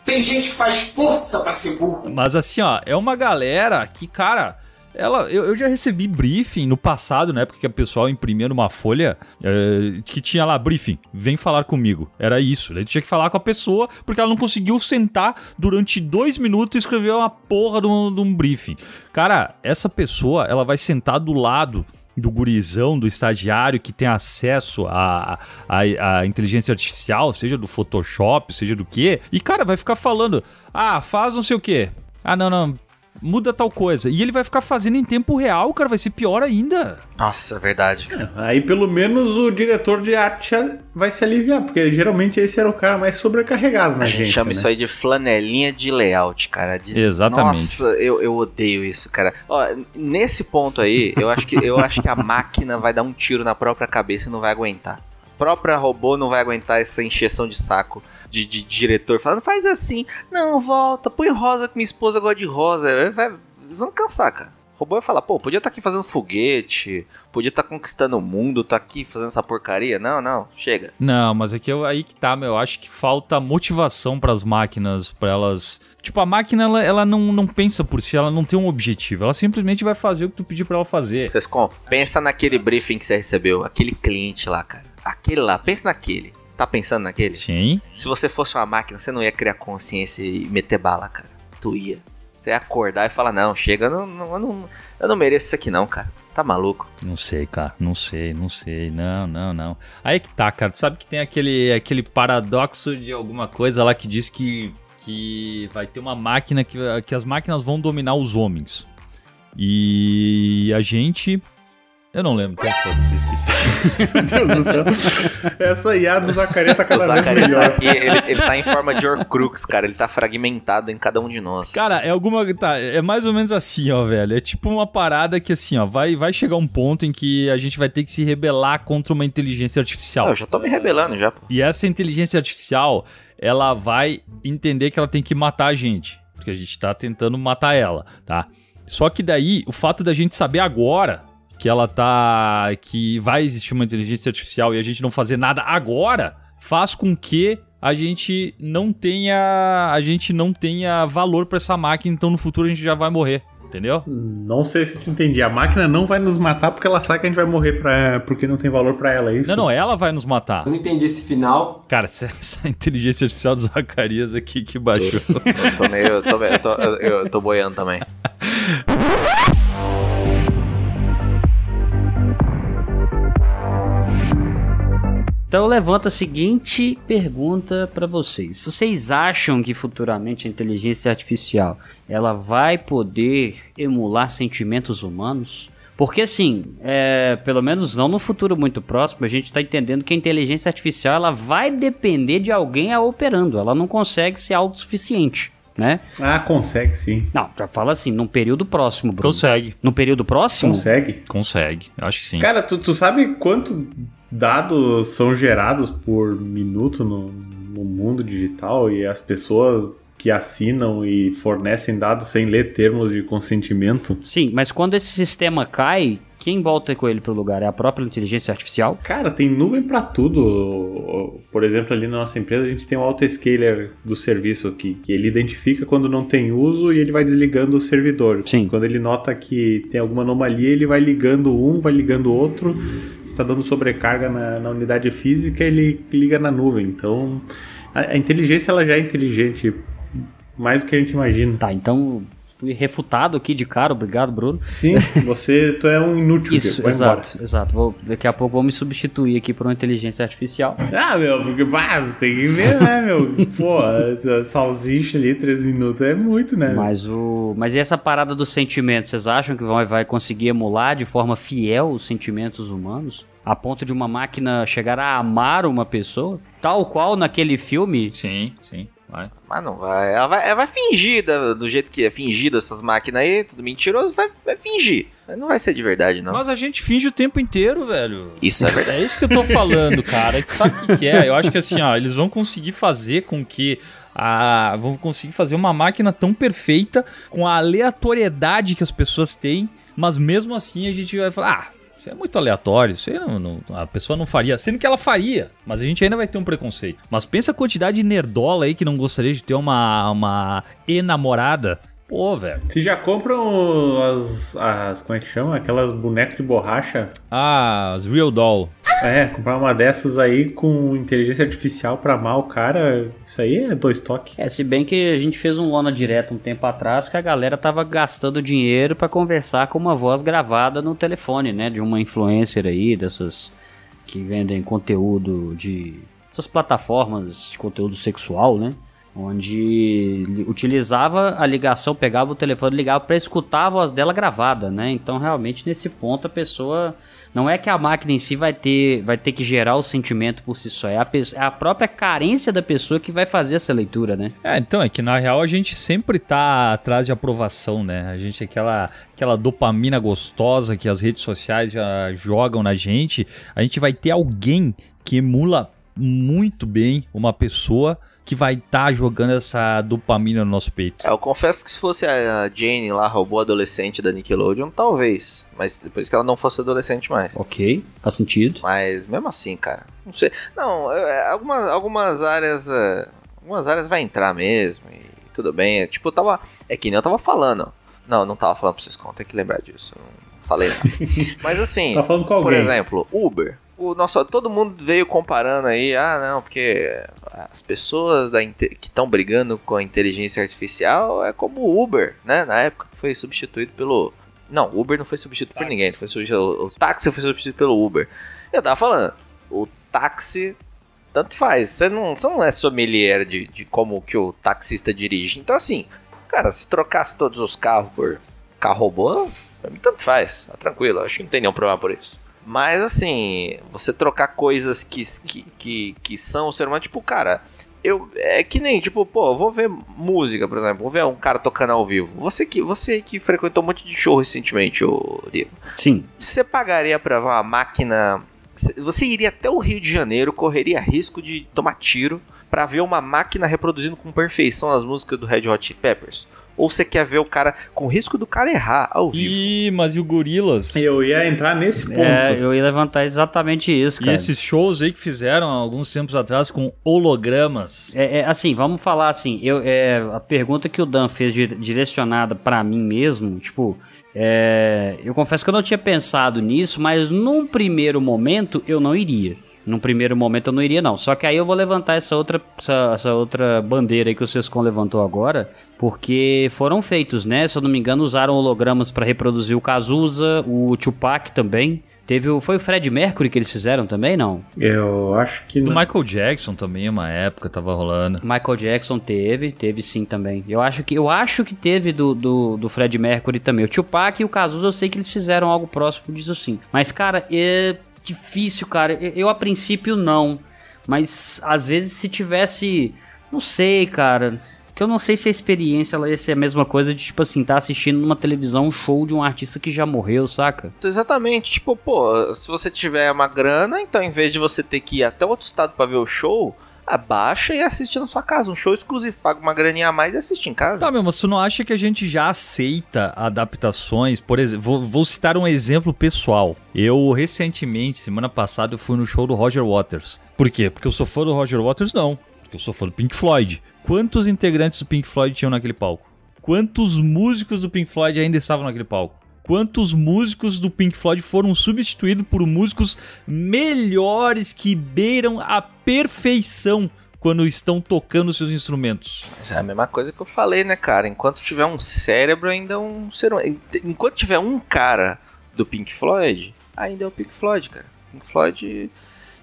Tem gente que faz força pra ser burro. Mas assim, ó, é uma galera que, cara, ela, eu, eu já recebi briefing no passado, na época que a pessoal imprimia numa folha eh, que tinha lá briefing, vem falar comigo. Era isso. Daí tinha que falar com a pessoa porque ela não conseguiu sentar durante dois minutos e escrever uma porra de um, de um briefing. Cara, essa pessoa, ela vai sentar do lado do gurizão, do estagiário que tem acesso à, à, inteligência artificial, seja do Photoshop, seja do quê, e cara, vai ficar falando, ah, faz não sei o quê. Ah, não, não, muda tal coisa. E ele vai ficar fazendo em tempo real, cara, vai ser pior ainda. Nossa, é verdade, cara. Aí pelo menos o diretor de arte vai se aliviar, porque geralmente esse era o cara mais sobrecarregado na A gente chama né? isso aí de flanelinha de layout, cara. Diz- Exatamente. Nossa, eu, eu odeio isso, cara. Ó, nesse ponto aí, eu acho, que, eu acho que a máquina vai dar um tiro na própria cabeça e não vai aguentar. A própria robô não vai aguentar essa encheção de saco de, de diretor falando, faz assim, não, volta, põe rosa que minha esposa gosta de rosa. Vai, eles vão cansar, cara. O robô vai falar, pô, podia estar aqui fazendo foguete, podia estar conquistando o mundo, tá aqui fazendo essa porcaria. Não, não, chega. Não, mas aqui eu, aí que tá, meu. Eu acho que falta motivação pras máquinas, pra elas. Tipo, a máquina, ela, ela não, não pensa por si, ela não tem um objetivo. Ela simplesmente vai fazer o que tu pedir pra ela fazer. Sescom, pensa naquele briefing que você recebeu, aquele cliente lá, cara. Aquele lá, pensa naquele. Tá pensando naquele? Sim. Se você fosse uma máquina, você não ia criar consciência e meter bala, cara. Tu ia. Você ia acordar e falar, não, chega, eu não, não- eu não, eu não mereço isso aqui não, cara. Tá maluco? Não sei, cara. Não sei, não sei. Não, não, não. Aí que tá, cara. Tu sabe que tem aquele, aquele paradoxo de alguma coisa lá que diz que, que vai ter uma máquina que, que as máquinas vão dominar os homens. E a gente. Eu não lembro. Então, foda-se, esqueci. Meu Deus do céu. Essa IA do Zacarias tá O cada vez Zacarias tá melhor. aqui, ele, ele tá em forma de Horcrux, cara. Ele tá fragmentado em cada um de nós. Cara, é alguma. Tá, é mais ou menos assim, ó, velho. É tipo uma parada que, assim, ó, vai, vai chegar um ponto em que a gente vai ter que se rebelar contra uma inteligência artificial. Ah, eu já tô me rebelando já, pô. E essa inteligência artificial, ela vai entender que ela tem que matar a gente. Porque a gente tá tentando matar ela, tá? Só que daí, o fato da gente saber agora que ela tá. que vai existir uma inteligência artificial e a gente não fazer nada agora, faz com que a gente não tenha. a gente não tenha valor para essa máquina, então no futuro a gente já vai morrer. Entendeu? Não sei se tu entendi. A máquina não vai nos matar porque ela sabe que a gente vai morrer pra, porque não tem valor pra ela, é isso? Não, não, ela vai nos matar. Eu não entendi esse final. Cara, essa, essa inteligência artificial do Zacarias aqui que baixou. Eu tô meio. Eu tô, eu tô, eu, eu tô boiando também. Então eu levanto a seguinte pergunta para vocês. Vocês acham que futuramente a inteligência artificial ela vai poder emular sentimentos humanos? Porque assim, é, pelo menos não no futuro muito próximo, a gente está entendendo que a inteligência artificial ela vai depender de alguém a operando. Ela não consegue ser autossuficiente. Né? Ah, consegue sim. Não, já fala assim, num período próximo, Bruno. Consegue. No período próximo? Consegue. Consegue, acho que sim. Cara, tu, tu sabe quanto dados são gerados por minuto no, no mundo digital e as pessoas que assinam e fornecem dados sem ler termos de consentimento? Sim, mas quando esse sistema cai, quem volta com ele pro lugar? É a própria inteligência artificial? Cara, tem nuvem para tudo. Por exemplo, ali na nossa empresa a gente tem um autoscaler do serviço que, que ele identifica quando não tem uso e ele vai desligando o servidor. Sim. Quando ele nota que tem alguma anomalia, ele vai ligando um, vai ligando outro. Se está dando sobrecarga na, na unidade física, ele liga na nuvem. Então, a, a inteligência ela já é inteligente mais do que a gente imagina. Tá, então fui refutado aqui de cara, obrigado, Bruno. Sim, você tu é um inútil. Isso, vai exato, embora. exato. Vou, daqui a pouco vou me substituir aqui por uma inteligência artificial. Ah, meu, porque bah, você tem que ver, né, meu? Pô, salsicha ali, três minutos é muito, né? Mas o, mas e essa parada dos sentimentos, vocês acham que vai, vai conseguir emular de forma fiel os sentimentos humanos? A ponto de uma máquina chegar a amar uma pessoa? Tal qual naquele filme? Sim, sim. Vai. Mas não vai. Ela vai, ela vai fingir da- do jeito que é fingido essas máquinas aí, tudo mentiroso, vai, vai fingir. Não vai ser de verdade, não. Mas a gente finge o tempo inteiro, velho. Isso é verdade. É isso que eu tô falando, cara. Sabe o que, que é? Eu acho que assim, ó, eles vão conseguir fazer com que. A, vão conseguir fazer uma máquina tão perfeita com a aleatoriedade que as pessoas têm, mas mesmo assim a gente vai falar, ah, isso é muito aleatório, isso não, não- a pessoa não faria, sendo que ela faria, mas a gente ainda vai ter um preconceito. Mas pensa a quantidade de nerdola aí que não gostaria de ter uma, uma enamorada. Pô, velho. Se já compram as, as. Como é que chama? Aquelas bonecas de borracha. Ah, as Real Doll. É, comprar uma dessas aí com inteligência artificial pra amar o cara, isso aí é dois toques. É, se bem que a gente fez um Lona Direto um tempo atrás que a galera tava gastando dinheiro pra conversar com uma voz gravada no telefone, né? De uma influencer aí, dessas que vendem conteúdo de. essas plataformas de conteúdo sexual, né? Onde li- utilizava a ligação, pegava o telefone, ligava pra escutar a voz dela gravada, né? Então realmente nesse ponto a pessoa. Não é que a máquina em si vai ter, vai ter que gerar o sentimento por si só, é a, é a própria carência da pessoa que vai fazer essa leitura, né? É, então, é que na real a gente sempre tá atrás de aprovação, né? A gente, aquela, aquela dopamina gostosa que as redes sociais já jogam na gente, a gente vai ter alguém que emula muito bem uma pessoa que vai estar jogando essa dopamina no nosso peito. É, eu confesso que se fosse a Jane lá, robô adolescente da Nickelodeon, talvez. Mas depois que ela não fosse adolescente mais. Ok, faz sentido. Mas mesmo assim, cara. Não sei. Não, é, algumas, algumas áreas. é, algumas áreas vai entrar mesmo. E tudo bem. É, tipo, eu tava. É que nem eu tava falando. Não, não tava falando pra vocês, tem que lembrar disso. Não falei nada. Mas assim. Tá falando com Por alguém. exemplo, Uber. O nosso, todo mundo veio comparando aí, ah não, porque as pessoas da que estão brigando com a inteligência artificial é como o Uber, né? Na época foi substituído pelo. Não, o Uber não foi substituído por ninguém, foi substituído, o, o táxi foi substituído pelo Uber. Eu tava falando, o táxi tanto faz, você não, você não é sommelier de, de como que o taxista dirige. Então assim, cara, se trocasse todos os carros por carro robô, tanto faz, tá tranquilo, acho que não tem nenhum problema por isso. Mas assim, você trocar coisas que, que, que, que são o ser humano, tipo, cara, eu é que nem, tipo, pô, vou ver música, por exemplo, vou ver um cara tocando ao vivo. Você que, você que frequentou um monte de show recentemente, ô Diego. Sim. Você pagaria pra uma máquina. Você iria até o Rio de Janeiro, correria risco de tomar tiro pra ver uma máquina reproduzindo com perfeição as músicas do Red Hot Peppers? Ou você quer ver o cara com risco do cara errar ao vivo? Ih, mas e o Gorilas? Eu ia entrar nesse ponto. É, eu ia levantar exatamente isso, E cara. esses shows aí que fizeram há alguns tempos atrás com hologramas. É, é, assim, vamos falar assim, eu, é, a pergunta que o Dan fez di- direcionada pra mim mesmo, tipo, é, eu confesso que eu não tinha pensado nisso, mas num primeiro momento eu não iria. Num primeiro momento eu não iria, não. Só que aí eu vou levantar essa outra, essa, essa outra bandeira aí que o Sescon levantou agora, porque foram feitos, né? Se eu não me engano, usaram hologramas pra reproduzir o Cazuza, o Tupac também. Teve o, foi o Fred Mercury que eles fizeram também, não? Eu acho que Do. Michael Jackson também, uma época, tava rolando. Michael Jackson teve, teve sim também. Eu acho que, eu acho que teve do, do, do Fred Mercury também. O Tupac e o Cazuza eu sei que eles fizeram algo próximo disso sim. Mas, cara, é difícil, cara. Eu, a princípio não. Mas às vezes se tivesse. Não sei, cara. Que eu não sei se a experiência ela ia ser a mesma coisa de, tipo assim, tá assistindo numa televisão um show de um artista que já morreu, saca? Exatamente. Tipo, pô, se você tiver uma grana, então em vez de você ter que ir até outro estado pra ver o show, abaixa e assiste na sua casa. Um show exclusivo. Paga uma graninha a mais e assiste em casa. Tá, meu, mas tu não acha que a gente já aceita adaptações? Por exemplo, vou, vou citar um exemplo pessoal. Eu, recentemente, semana passada, eu fui no show do Roger Waters. Por quê? Porque eu sou fã do Roger Waters? Não. Porque eu sou fã do Pink Floyd. Quantos integrantes do Pink Floyd tinham naquele palco? Quantos músicos do Pink Floyd ainda estavam naquele palco? Quantos músicos do Pink Floyd foram substituídos por músicos melhores que beiram a perfeição quando estão tocando seus instrumentos? Mas é a mesma coisa que eu falei, né, cara? Enquanto tiver um cérebro, ainda é um ser humano. Enquanto tiver um cara do Pink Floyd, ainda é o Pink Floyd, cara. Pink Floyd.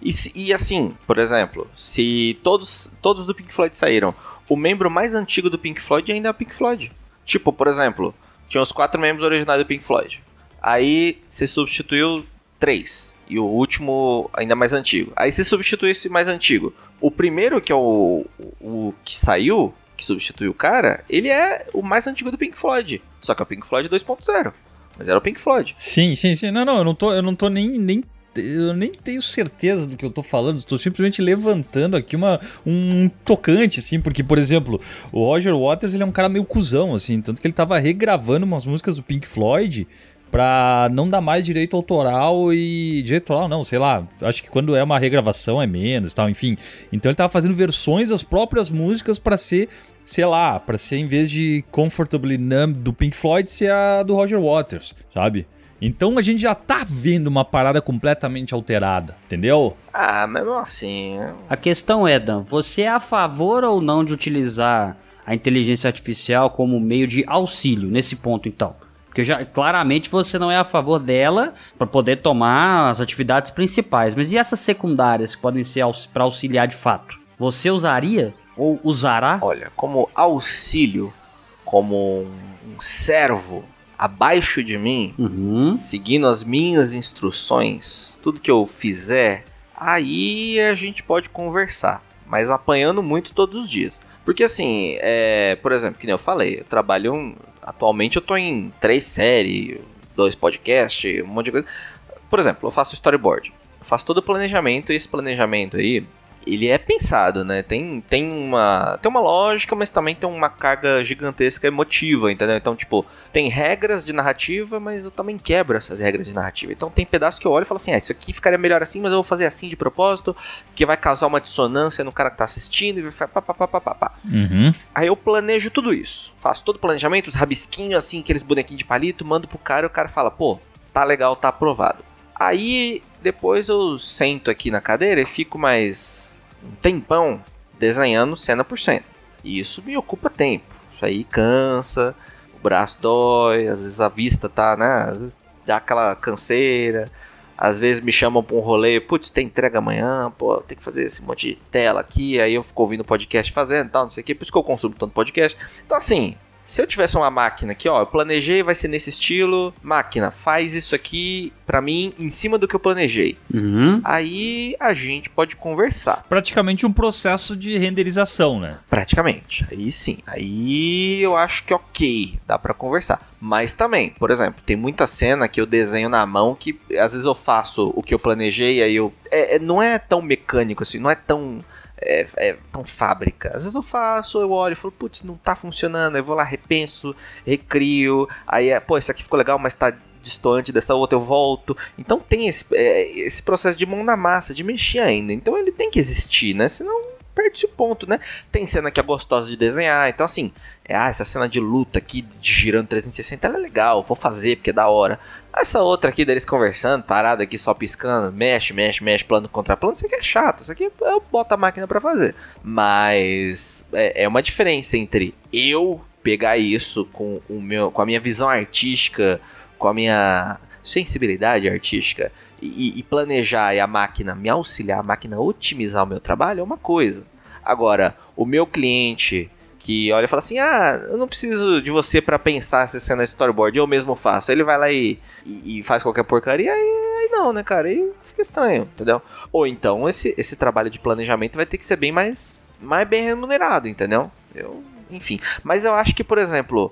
E, e assim, por exemplo, se todos, todos do Pink Floyd saíram, o membro mais antigo do Pink Floyd ainda é o Pink Floyd. Tipo, por exemplo, tinha os quatro membros originais do Pink Floyd. Aí você substituiu três. E o último ainda mais antigo. Aí você substituiu esse mais antigo. O primeiro, que é o, o, o que saiu, que substituiu o cara, ele é o mais antigo do Pink Floyd. Só que é o Pink Floyd 2.0. Mas era o Pink Floyd. Sim, sim, sim. Não, não, eu não tô, eu não tô nem, nem eu nem tenho certeza do que eu tô falando, estou simplesmente levantando aqui uma, um tocante, assim, porque, por exemplo, o Roger Waters, ele é um cara meio cuzão, assim, tanto que ele tava regravando umas músicas do Pink Floyd pra não dar mais direito autoral e... Direito autoral não, sei lá, acho que quando é uma regravação é menos tal, enfim. Então ele tava fazendo versões das próprias músicas pra ser sei lá, pra ser em vez de Comfortably Numb do Pink Floyd, ser a do Roger Waters, sabe? Então a gente já tá vendo uma parada completamente alterada, entendeu? Ah, mesmo assim. A questão é, Dan, você é a favor ou não de utilizar a inteligência artificial como meio de auxílio nesse ponto, então? Porque já claramente você não é a favor dela para poder tomar as atividades principais, mas e essas secundárias que podem ser aux para auxiliar de fato? Você usaria ou usará? Olha, como auxílio, como um, um servo abaixo de mim, uhum. seguindo as minhas instruções, tudo que eu fizer, aí a gente pode conversar, mas apanhando muito todos os dias. Porque assim, é, por exemplo, que nem eu falei, eu trabalho um, atualmente eu tô em três séries, dois podcasts, um monte de coisa. Por exemplo, eu faço storyboard, eu faço todo o planejamento e esse planejamento aí ele é pensado, né? Tem, tem, uma, tem uma lógica, mas também tem uma carga gigantesca emotiva, entendeu? Então, tipo, tem regras de narrativa, mas eu também quebro essas regras de narrativa. Então, tem pedaços que eu olho e falo assim: ah, isso aqui ficaria melhor assim, mas eu vou fazer assim de propósito, que vai causar uma dissonância no cara que tá assistindo, e vai pá, pá, pá, pá, pá, pá. Uhum. Aí eu planejo tudo isso. Faço todo o planejamento, os rabisquinhos, assim, aqueles bonequinhos de palito, mando pro cara e o cara fala: pô, tá legal, tá aprovado. Aí, depois eu sento aqui na cadeira e fico mais um tempão desenhando cena por cena. E isso me ocupa tempo. Isso aí cansa, o braço dói, às vezes a vista tá, né? Às vezes dá aquela canseira. Às vezes me chamam pra um rolê, putz, tem entrega amanhã, pô, tem que fazer esse monte de tela aqui, aí eu fico ouvindo podcast fazendo tal, não sei o que, por isso que eu consumo tanto podcast. Então assim, se eu tivesse uma máquina aqui, ó, eu planejei, vai ser nesse estilo, máquina, faz isso aqui pra mim em cima do que eu planejei. Uhum. Aí a gente pode conversar. Praticamente um processo de renderização, né? Praticamente. Aí sim. Aí eu acho que ok, dá pra conversar. Mas também, por exemplo, tem muita cena que eu desenho na mão que às vezes eu faço o que eu planejei, aí eu. É, é- não é tão mecânico assim, não é tão é, é tão fábrica. Às vezes eu faço, eu olho falo, putz, não tá funcionando, eu vou lá, repenso, recrio, aí é, pô, isso aqui ficou legal, mas tá distante dessa outra, eu volto. Então tem esse, é, esse processo de mão na massa, de mexer ainda. Então ele tem que existir, né? Senão perde-se o ponto, né? Tem cena que é gostosa de desenhar, então assim, é, ah, essa cena de luta aqui, de girando 360, ela é legal, vou fazer porque é da hora. Essa outra aqui deles conversando, parada aqui só piscando, mexe, mexe, mexe, plano contra plano, isso aqui é chato, isso aqui eu boto a máquina para fazer. Mas é, é uma diferença entre eu pegar isso com, o meu, com a minha visão artística, com a minha sensibilidade artística e, e, planejar e a máquina me auxiliar, a máquina otimizar o meu trabalho é uma coisa. Agora, o meu cliente que olha e fala assim: Ah, eu não preciso de você para pensar se cena storyboard, eu mesmo faço. Ele vai lá e, e, e faz qualquer porcaria, aí, aí, não, né, cara? Aí fica estranho, entendeu? Ou então esse, esse trabalho de planejamento vai ter que ser bem mais, mais bem remunerado, entendeu? Eu, enfim. Mas eu acho que, por exemplo,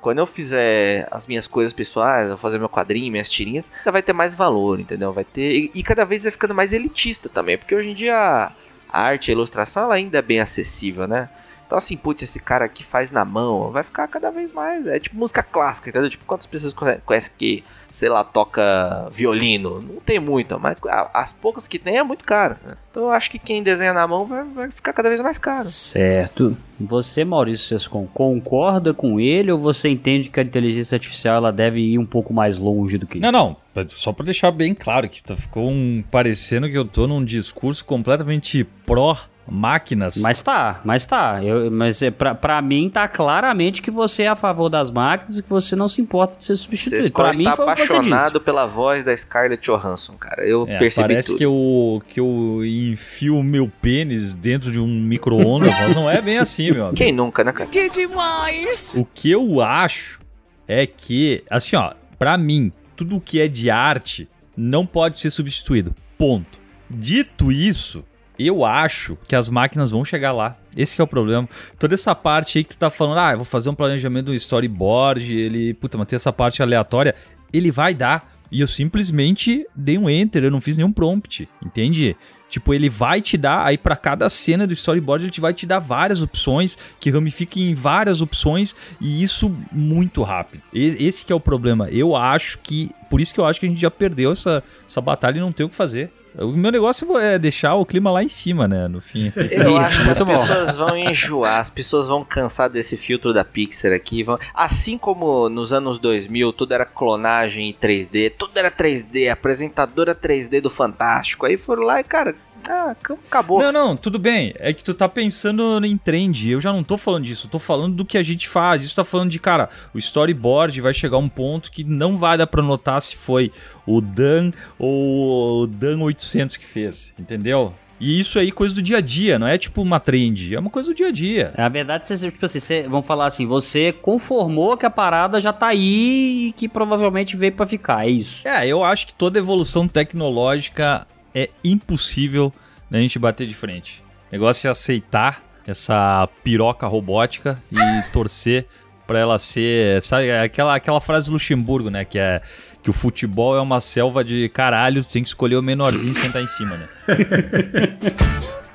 quando eu fizer as minhas coisas pessoais, eu fazer meu quadrinho, minhas tirinhas, já vai ter mais valor, entendeu? Vai ter. E, e, cada vez vai ficando mais elitista também, porque hoje em dia a arte, a ilustração, ela ainda é bem acessível, né? Então, assim, putz, esse cara aqui faz na mão, vai ficar cada vez mais. É tipo música clássica, entendeu? Tipo, quantas pessoas conhecem que sei lá, toca violino. Não tem muito, mas as poucas que tem é muito caro. Né? Então eu acho que quem desenha na mão vai, vai ficar cada vez mais caro. Certo. Você, Maurício Sescon, concorda com ele ou você entende que a inteligência artificial ela deve ir um pouco mais longe do que não, isso? Não, não. Só para deixar bem claro que tá, ficou um, parecendo que eu tô num discurso completamente pró máquinas. Mas tá, mas tá. Eu, mas é, pra, pra mim tá claramente que você é a favor das máquinas e que você não se importa de ser substituído. Você pra mim está apaixonado pela voz da Scarlett Johansson, cara. Eu é, percebi parece tudo. que eu, que eu enfio meu pênis dentro de um micro-ondas, mas não é bem assim, meu amigo. Quem nunca, né, cara? Que demais! O que eu acho é que, assim, ó, pra mim, tudo que é de arte não pode ser substituído. Ponto. Dito isso, eu acho que as máquinas vão chegar lá. Esse é o problema. Toda essa parte aí que tu tá falando, ah, eu vou fazer um planejamento do storyboard, ele, puta, manter essa parte aleatória, ele vai dar. E eu simplesmente dei um enter, eu não fiz nenhum prompt, entende? Tipo, ele vai te dar, aí para cada cena do storyboard, ele vai te dar várias opções, que ramifiquem em várias opções, e isso muito rápido. E, esse que é o problema. Eu acho que, por isso que eu acho que a gente já perdeu essa, essa batalha e não tem o que fazer. O meu negócio é deixar o clima lá em cima, né? No fim. Eu acho que as pessoas vão enjoar, as pessoas vão cansar desse filtro da Pixar aqui. Vão... Assim como nos anos 2000 tudo era clonagem em 3D, tudo era 3D, apresentadora 3D do Fantástico. Aí foram lá e, cara, ah, acabou. Não, não, tudo bem. É que tu tá pensando em trend. Eu já não tô falando disso. Eu tô falando do que a gente faz. Isso tá falando de, cara, o storyboard vai chegar a um ponto que não vai dar pra notar se foi o Dan ou o Dan 800 que fez. Entendeu? E isso aí, coisa do dia a dia, não é tipo uma trend, é uma coisa do dia a dia. Na verdade, você, tipo assim, você, vamos falar assim, você conformou que a parada já tá aí e que provavelmente veio para ficar, é isso. É, eu acho que toda evolução tecnológica é impossível a gente bater de frente. O negócio é aceitar essa piroca robótica e torcer para ela ser, sabe, é aquela, aquela frase do Luxemburgo, né, que é que o futebol é uma selva de caralho, tu tem que escolher o menorzinho e sentar em cima, né?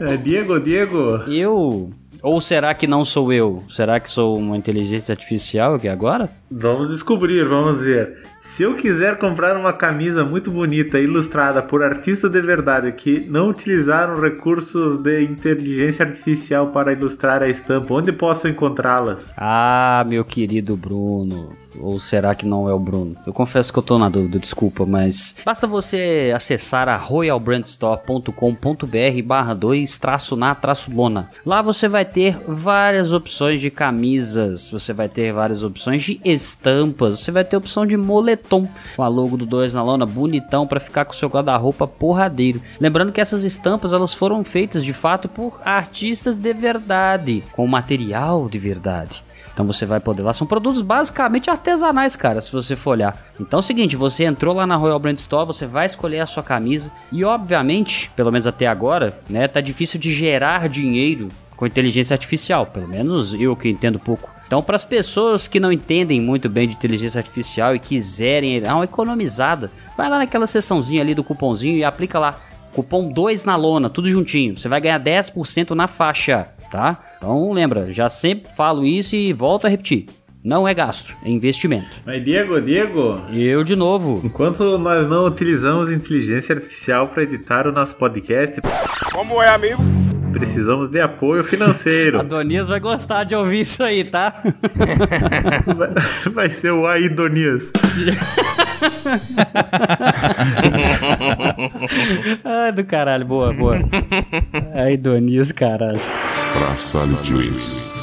é, Diego, Diego. Eu ou será que não sou eu? Será que sou uma inteligência artificial aqui agora? Vamos descobrir, vamos ver. Se eu quiser comprar uma camisa muito bonita, ilustrada por artistas de verdade que não utilizaram recursos de inteligência artificial para ilustrar a estampa, onde posso encontrá-las? Ah, meu querido Bruno. Ou será que não é o Bruno? Eu confesso que eu tô na dúvida, desculpa, mas basta você acessar a royalbrandstore.com.br barra 2 traço na traço lona. Lá você vai ter várias opções de camisas, você vai ter várias opções de estampas, você vai ter opção de moletom com a logo do 2 na lona bonitão para ficar com o seu guarda-roupa porradeiro. Lembrando que essas estampas elas foram feitas de fato por artistas de verdade, com material de verdade. Então você vai poder lá. São produtos basicamente artesanais, cara, se você for olhar. Então é o seguinte: você entrou lá na Royal Brand Store, você vai escolher a sua camisa. E obviamente, pelo menos até agora, né, tá difícil de gerar dinheiro com inteligência artificial. Pelo menos eu que entendo pouco. Então, para as pessoas que não entendem muito bem de inteligência artificial e quiserem dar uma economizada, vai lá naquela seçãozinha ali do cupomzinho e aplica lá. Cupom 2 na lona, tudo juntinho. Você vai ganhar 10% na faixa, tá? Então lembra, já sempre falo isso e volto a repetir. Não é gasto, é investimento. Mas Diego, Diego. Eu de novo. Enquanto nós não utilizamos inteligência artificial para editar o nosso podcast. Como é, amigo? Precisamos de apoio financeiro. Adonias vai gostar de ouvir isso aí, tá? vai, vai ser o Aidonias. Ai, do caralho, boa, boa. Aidonias, caralho. Pra Twins.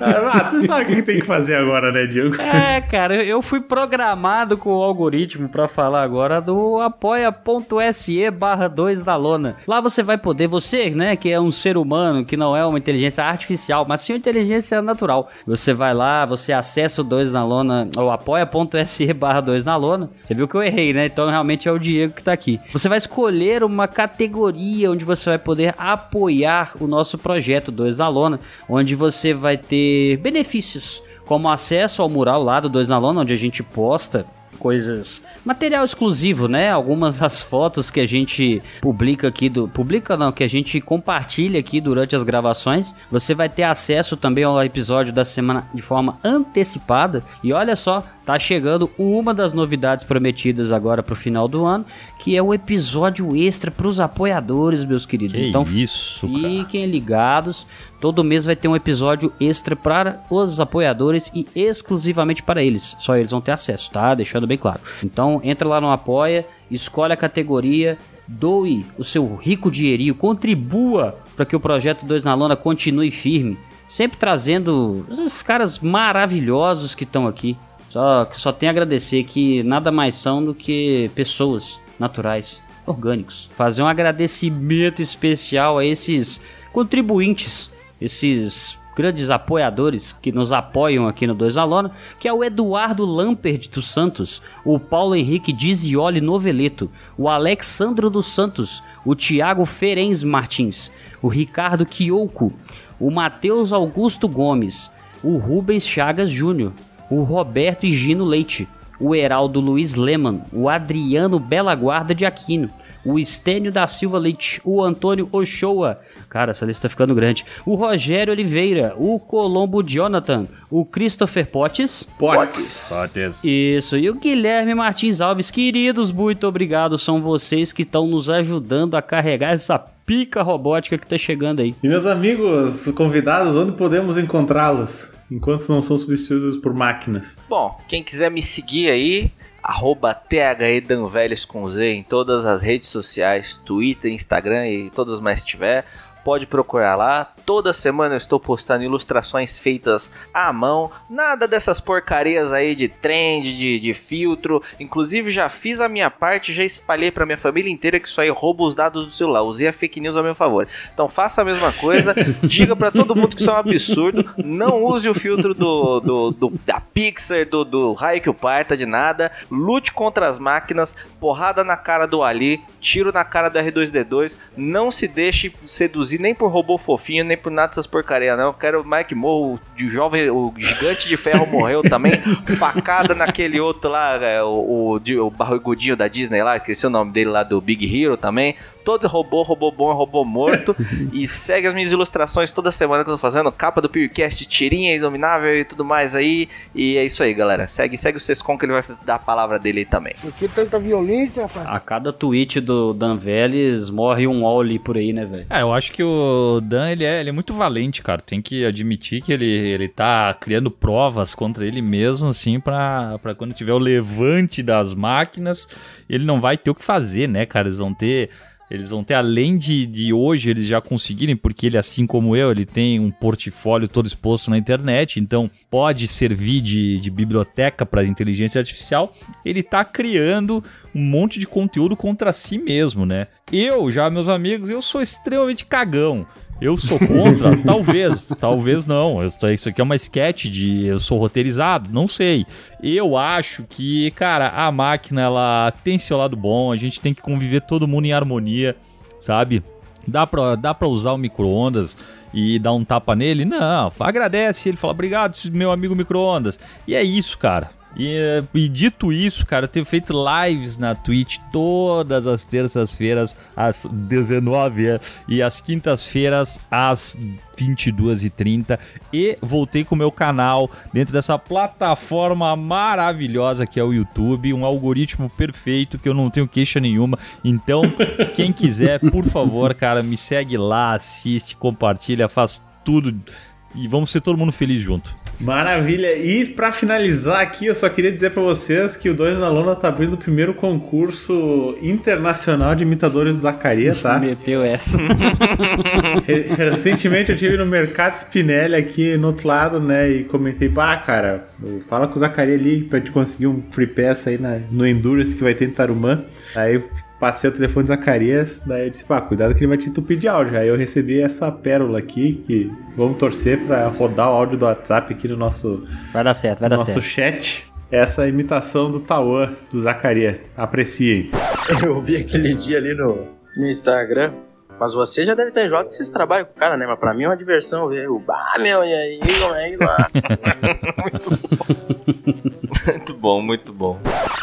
Ah, tu sabe o que tem que fazer agora, né, Diego? É, cara, eu fui programado com o algoritmo para falar agora do apoia.se barra 2 da lona. Lá você vai poder, você, né, que é um ser humano, que não é uma inteligência artificial, mas sim uma inteligência natural. Você vai lá, você acessa o 2 na lona, ou apoia.se barra 2 na lona. Você viu que eu errei, né? Então realmente é o Diego que tá aqui. Você vai escolher uma categoria onde você vai poder apoiar o nosso projeto 2 na lona, onde você vai ter benefícios, como acesso ao mural lá do 2 na Lona, onde a gente posta coisas, material exclusivo, né? Algumas das fotos que a gente publica aqui do, publica não, que a gente compartilha aqui durante as gravações. Você vai ter acesso também ao episódio da semana de forma antecipada. E olha só, tá chegando uma das novidades prometidas agora pro final do ano, que é o episódio extra para os apoiadores, meus queridos. Que então isso, fiquem cara. ligados. Todo mês vai ter um episódio extra para os apoiadores e exclusivamente para eles. Só eles vão ter acesso, tá? Deixando bem claro. Então entra lá no Apoia, escolhe a categoria, doe o seu rico dinheirinho, contribua para que o projeto 2 na Lona continue firme. Sempre trazendo esses caras maravilhosos que estão aqui. Só, só tenho a agradecer que nada mais são do que pessoas naturais, orgânicos. Fazer um agradecimento especial a esses contribuintes, esses grandes apoiadores que nos apoiam aqui no Dois Alona, que é o Eduardo Lampert dos Santos, o Paulo Henrique Dizioli Noveleto, o Alexandro dos Santos, o Tiago Ferenz Martins, o Ricardo Quioco, o Matheus Augusto Gomes, o Rubens Chagas Júnior, o Roberto Higino Leite, o Heraldo Luiz Leman, o Adriano Bela Guarda de Aquino, o Estênio da Silva Leite, o Antônio Ochoa, cara, essa lista tá ficando grande, o Rogério Oliveira, o Colombo Jonathan, o Christopher Potts. Potts. Potts. Isso, e o Guilherme Martins Alves. Queridos, muito obrigado, são vocês que estão nos ajudando a carregar essa pica robótica que tá chegando aí. E meus amigos convidados, onde podemos encontrá-los? Enquanto não são substituídos por máquinas. Bom, quem quiser me seguir aí, arroba THEDanveles com Z em todas as redes sociais, Twitter, Instagram e todas mais que tiver pode procurar lá. Toda semana eu estou postando ilustrações feitas à mão. Nada dessas porcarias aí de trend, de, de filtro. Inclusive já fiz a minha parte, já espalhei para minha família inteira que isso aí rouba os dados do celular. Usei a fake news a meu favor. Então faça a mesma coisa. diga para todo mundo que isso é um absurdo. Não use o filtro do, do, do da Pixar, do, do raio que o parta, de nada. Lute contra as máquinas. Porrada na cara do Ali. Tiro na cara do R2D2. Não se deixe seduzir nem por robô fofinho, nem por nada dessas porcaria, não. Eu quero o Mike Moore, o jovem, o gigante de ferro morreu também. Facada naquele outro lá, é, o, o, o barrigudinho da Disney lá, esqueci o nome dele lá do Big Hero também todo robô, robô bom, robô morto. e segue as minhas ilustrações toda semana que eu tô fazendo. Capa do PewCast, tirinha inominável e tudo mais aí. E é isso aí, galera. Segue, segue o Sescon que ele vai dar a palavra dele aí também. Por que tanta violência, rapaz? A cada tweet do Dan Vélez morre um Oli por aí, né, velho? É, eu acho que o Dan, ele é, ele é muito valente, cara. Tem que admitir que ele, ele tá criando provas contra ele mesmo, assim, pra, pra quando tiver o levante das máquinas, ele não vai ter o que fazer, né, cara? Eles vão ter eles vão ter, além de, de hoje eles já conseguirem, porque ele, assim como eu, ele tem um portfólio todo exposto na internet, então pode servir de, de biblioteca para inteligência artificial. Ele está criando um monte de conteúdo contra si mesmo, né? Eu, já, meus amigos, eu sou extremamente cagão. Eu sou contra? talvez, talvez não. Isso aqui é uma sketch de eu sou roteirizado, não sei. Eu acho que, cara, a máquina ela tem seu lado bom, a gente tem que conviver todo mundo em harmonia, sabe? Dá pra, dá pra usar o micro-ondas e dar um tapa nele. Não, agradece ele, fala obrigado, meu amigo micro-ondas. E é isso, cara. E, e, dito isso, cara, eu tenho feito lives na Twitch todas as terças-feiras às 19 é, e às quintas-feiras às 22h30 e voltei com o meu canal dentro dessa plataforma maravilhosa que é o YouTube, um algoritmo perfeito que eu não tenho queixa nenhuma. Então, quem quiser, por favor, cara, me segue lá, assiste, compartilha, faz tudo e vamos ser todo mundo feliz junto. Maravilha! E para finalizar aqui, eu só queria dizer para vocês que o Dois na Lona tá abrindo o primeiro concurso internacional de imitadores do Zacarias, tá? Meteu essa. Recentemente eu tive no Mercado Spinelli aqui no outro lado, né? E comentei, pá, cara, fala com o Zacarias ali pra te conseguir um free pass aí na, no Endurance que vai ter em Tarumã. Aí passei o telefone de Zacarias, daí eu disse, pá, cuidado que ele vai te entupir de áudio. Aí eu recebi essa pérola aqui, que vamos torcer para rodar o áudio do WhatsApp aqui no nosso... Vai dar certo, vai dar nosso certo. chat. Essa imitação do Tauan, do Zacarias. Apreciem. Eu vi aquele dia ali no, no Instagram, mas você já deve ter jogado que vocês trabalham com o cara, né? Mas pra mim é uma diversão ver o... Ah, meu, e aí, como é que lá? muito bom, muito bom.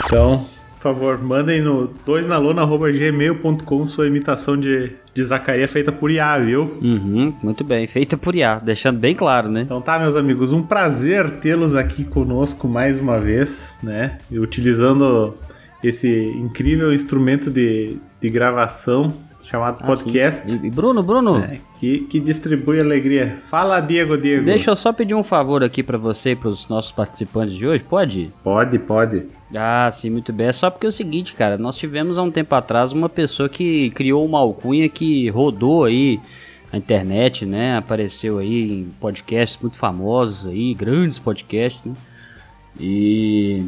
Então, por favor, mandem no 2nalona.gmail.com sua imitação de, de Zacarias feita por IA, viu? Uhum, muito bem, feita por IA, deixando bem claro, né? Então tá, meus amigos, um prazer tê-los aqui conosco mais uma vez, né? E utilizando esse incrível instrumento de, de gravação chamado Ah, podcast. E, e Bruno, Bruno, É, que, que distribui alegria. Fala, Diego, Diego. deixa eu só pedir um favor aqui pra você e pros nossos participantes de hoje, pode? Pode, pode. Ah, sim, muito bem. É só porque é o seguinte, cara, nós tivemos há um tempo atrás uma pessoa que criou uma alcunha que rodou aí a internet, né? Apareceu aí em podcasts muito famosos aí, grandes podcasts, né? E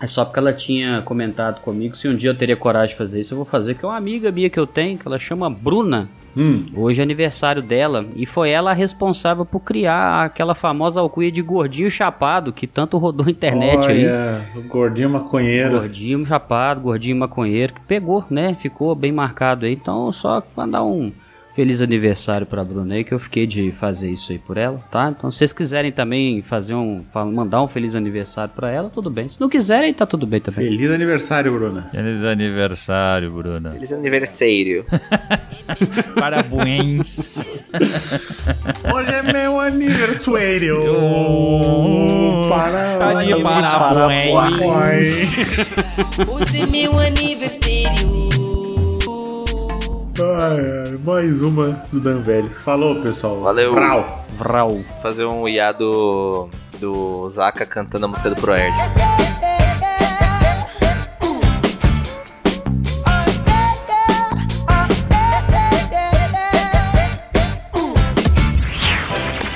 é só porque ela tinha comentado comigo se um dia eu teria coragem de fazer isso, eu vou fazer, que é uma amiga minha que eu tenho, que ela chama Bruna. Hum. Hoje é aniversário dela e foi ela a responsável por criar aquela famosa alcunha de gordinho chapado que tanto rodou a internet aí. Olha, o gordinho maconheiro. Gordinho chapado, gordinho maconheiro, que pegou, né? Ficou bem marcado aí. Então, só mandar um feliz aniversário pra Bruna aí, que eu fiquei de fazer isso aí por ela, tá? Então, se vocês quiserem também fazer um. mandar um feliz aniversário pra ela, tudo bem. Se não quiserem, tá tudo bem também. Feliz aniversário, Bruna. Feliz aniversário, Bruna. Feliz aniversário. Parabéns. Hoje é meu aniversário. Tá de parabéns. Hoje é meu aniversário. Ai, ai, mais uma do Dan Velho. Falou, pessoal. Valeu. Vrau. Vral. Fazer um IA do, do Zaka cantando a música do Proerd.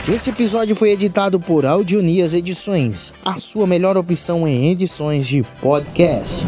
Esse episódio foi editado por Audionias Edições, a sua melhor opção em edições de podcast.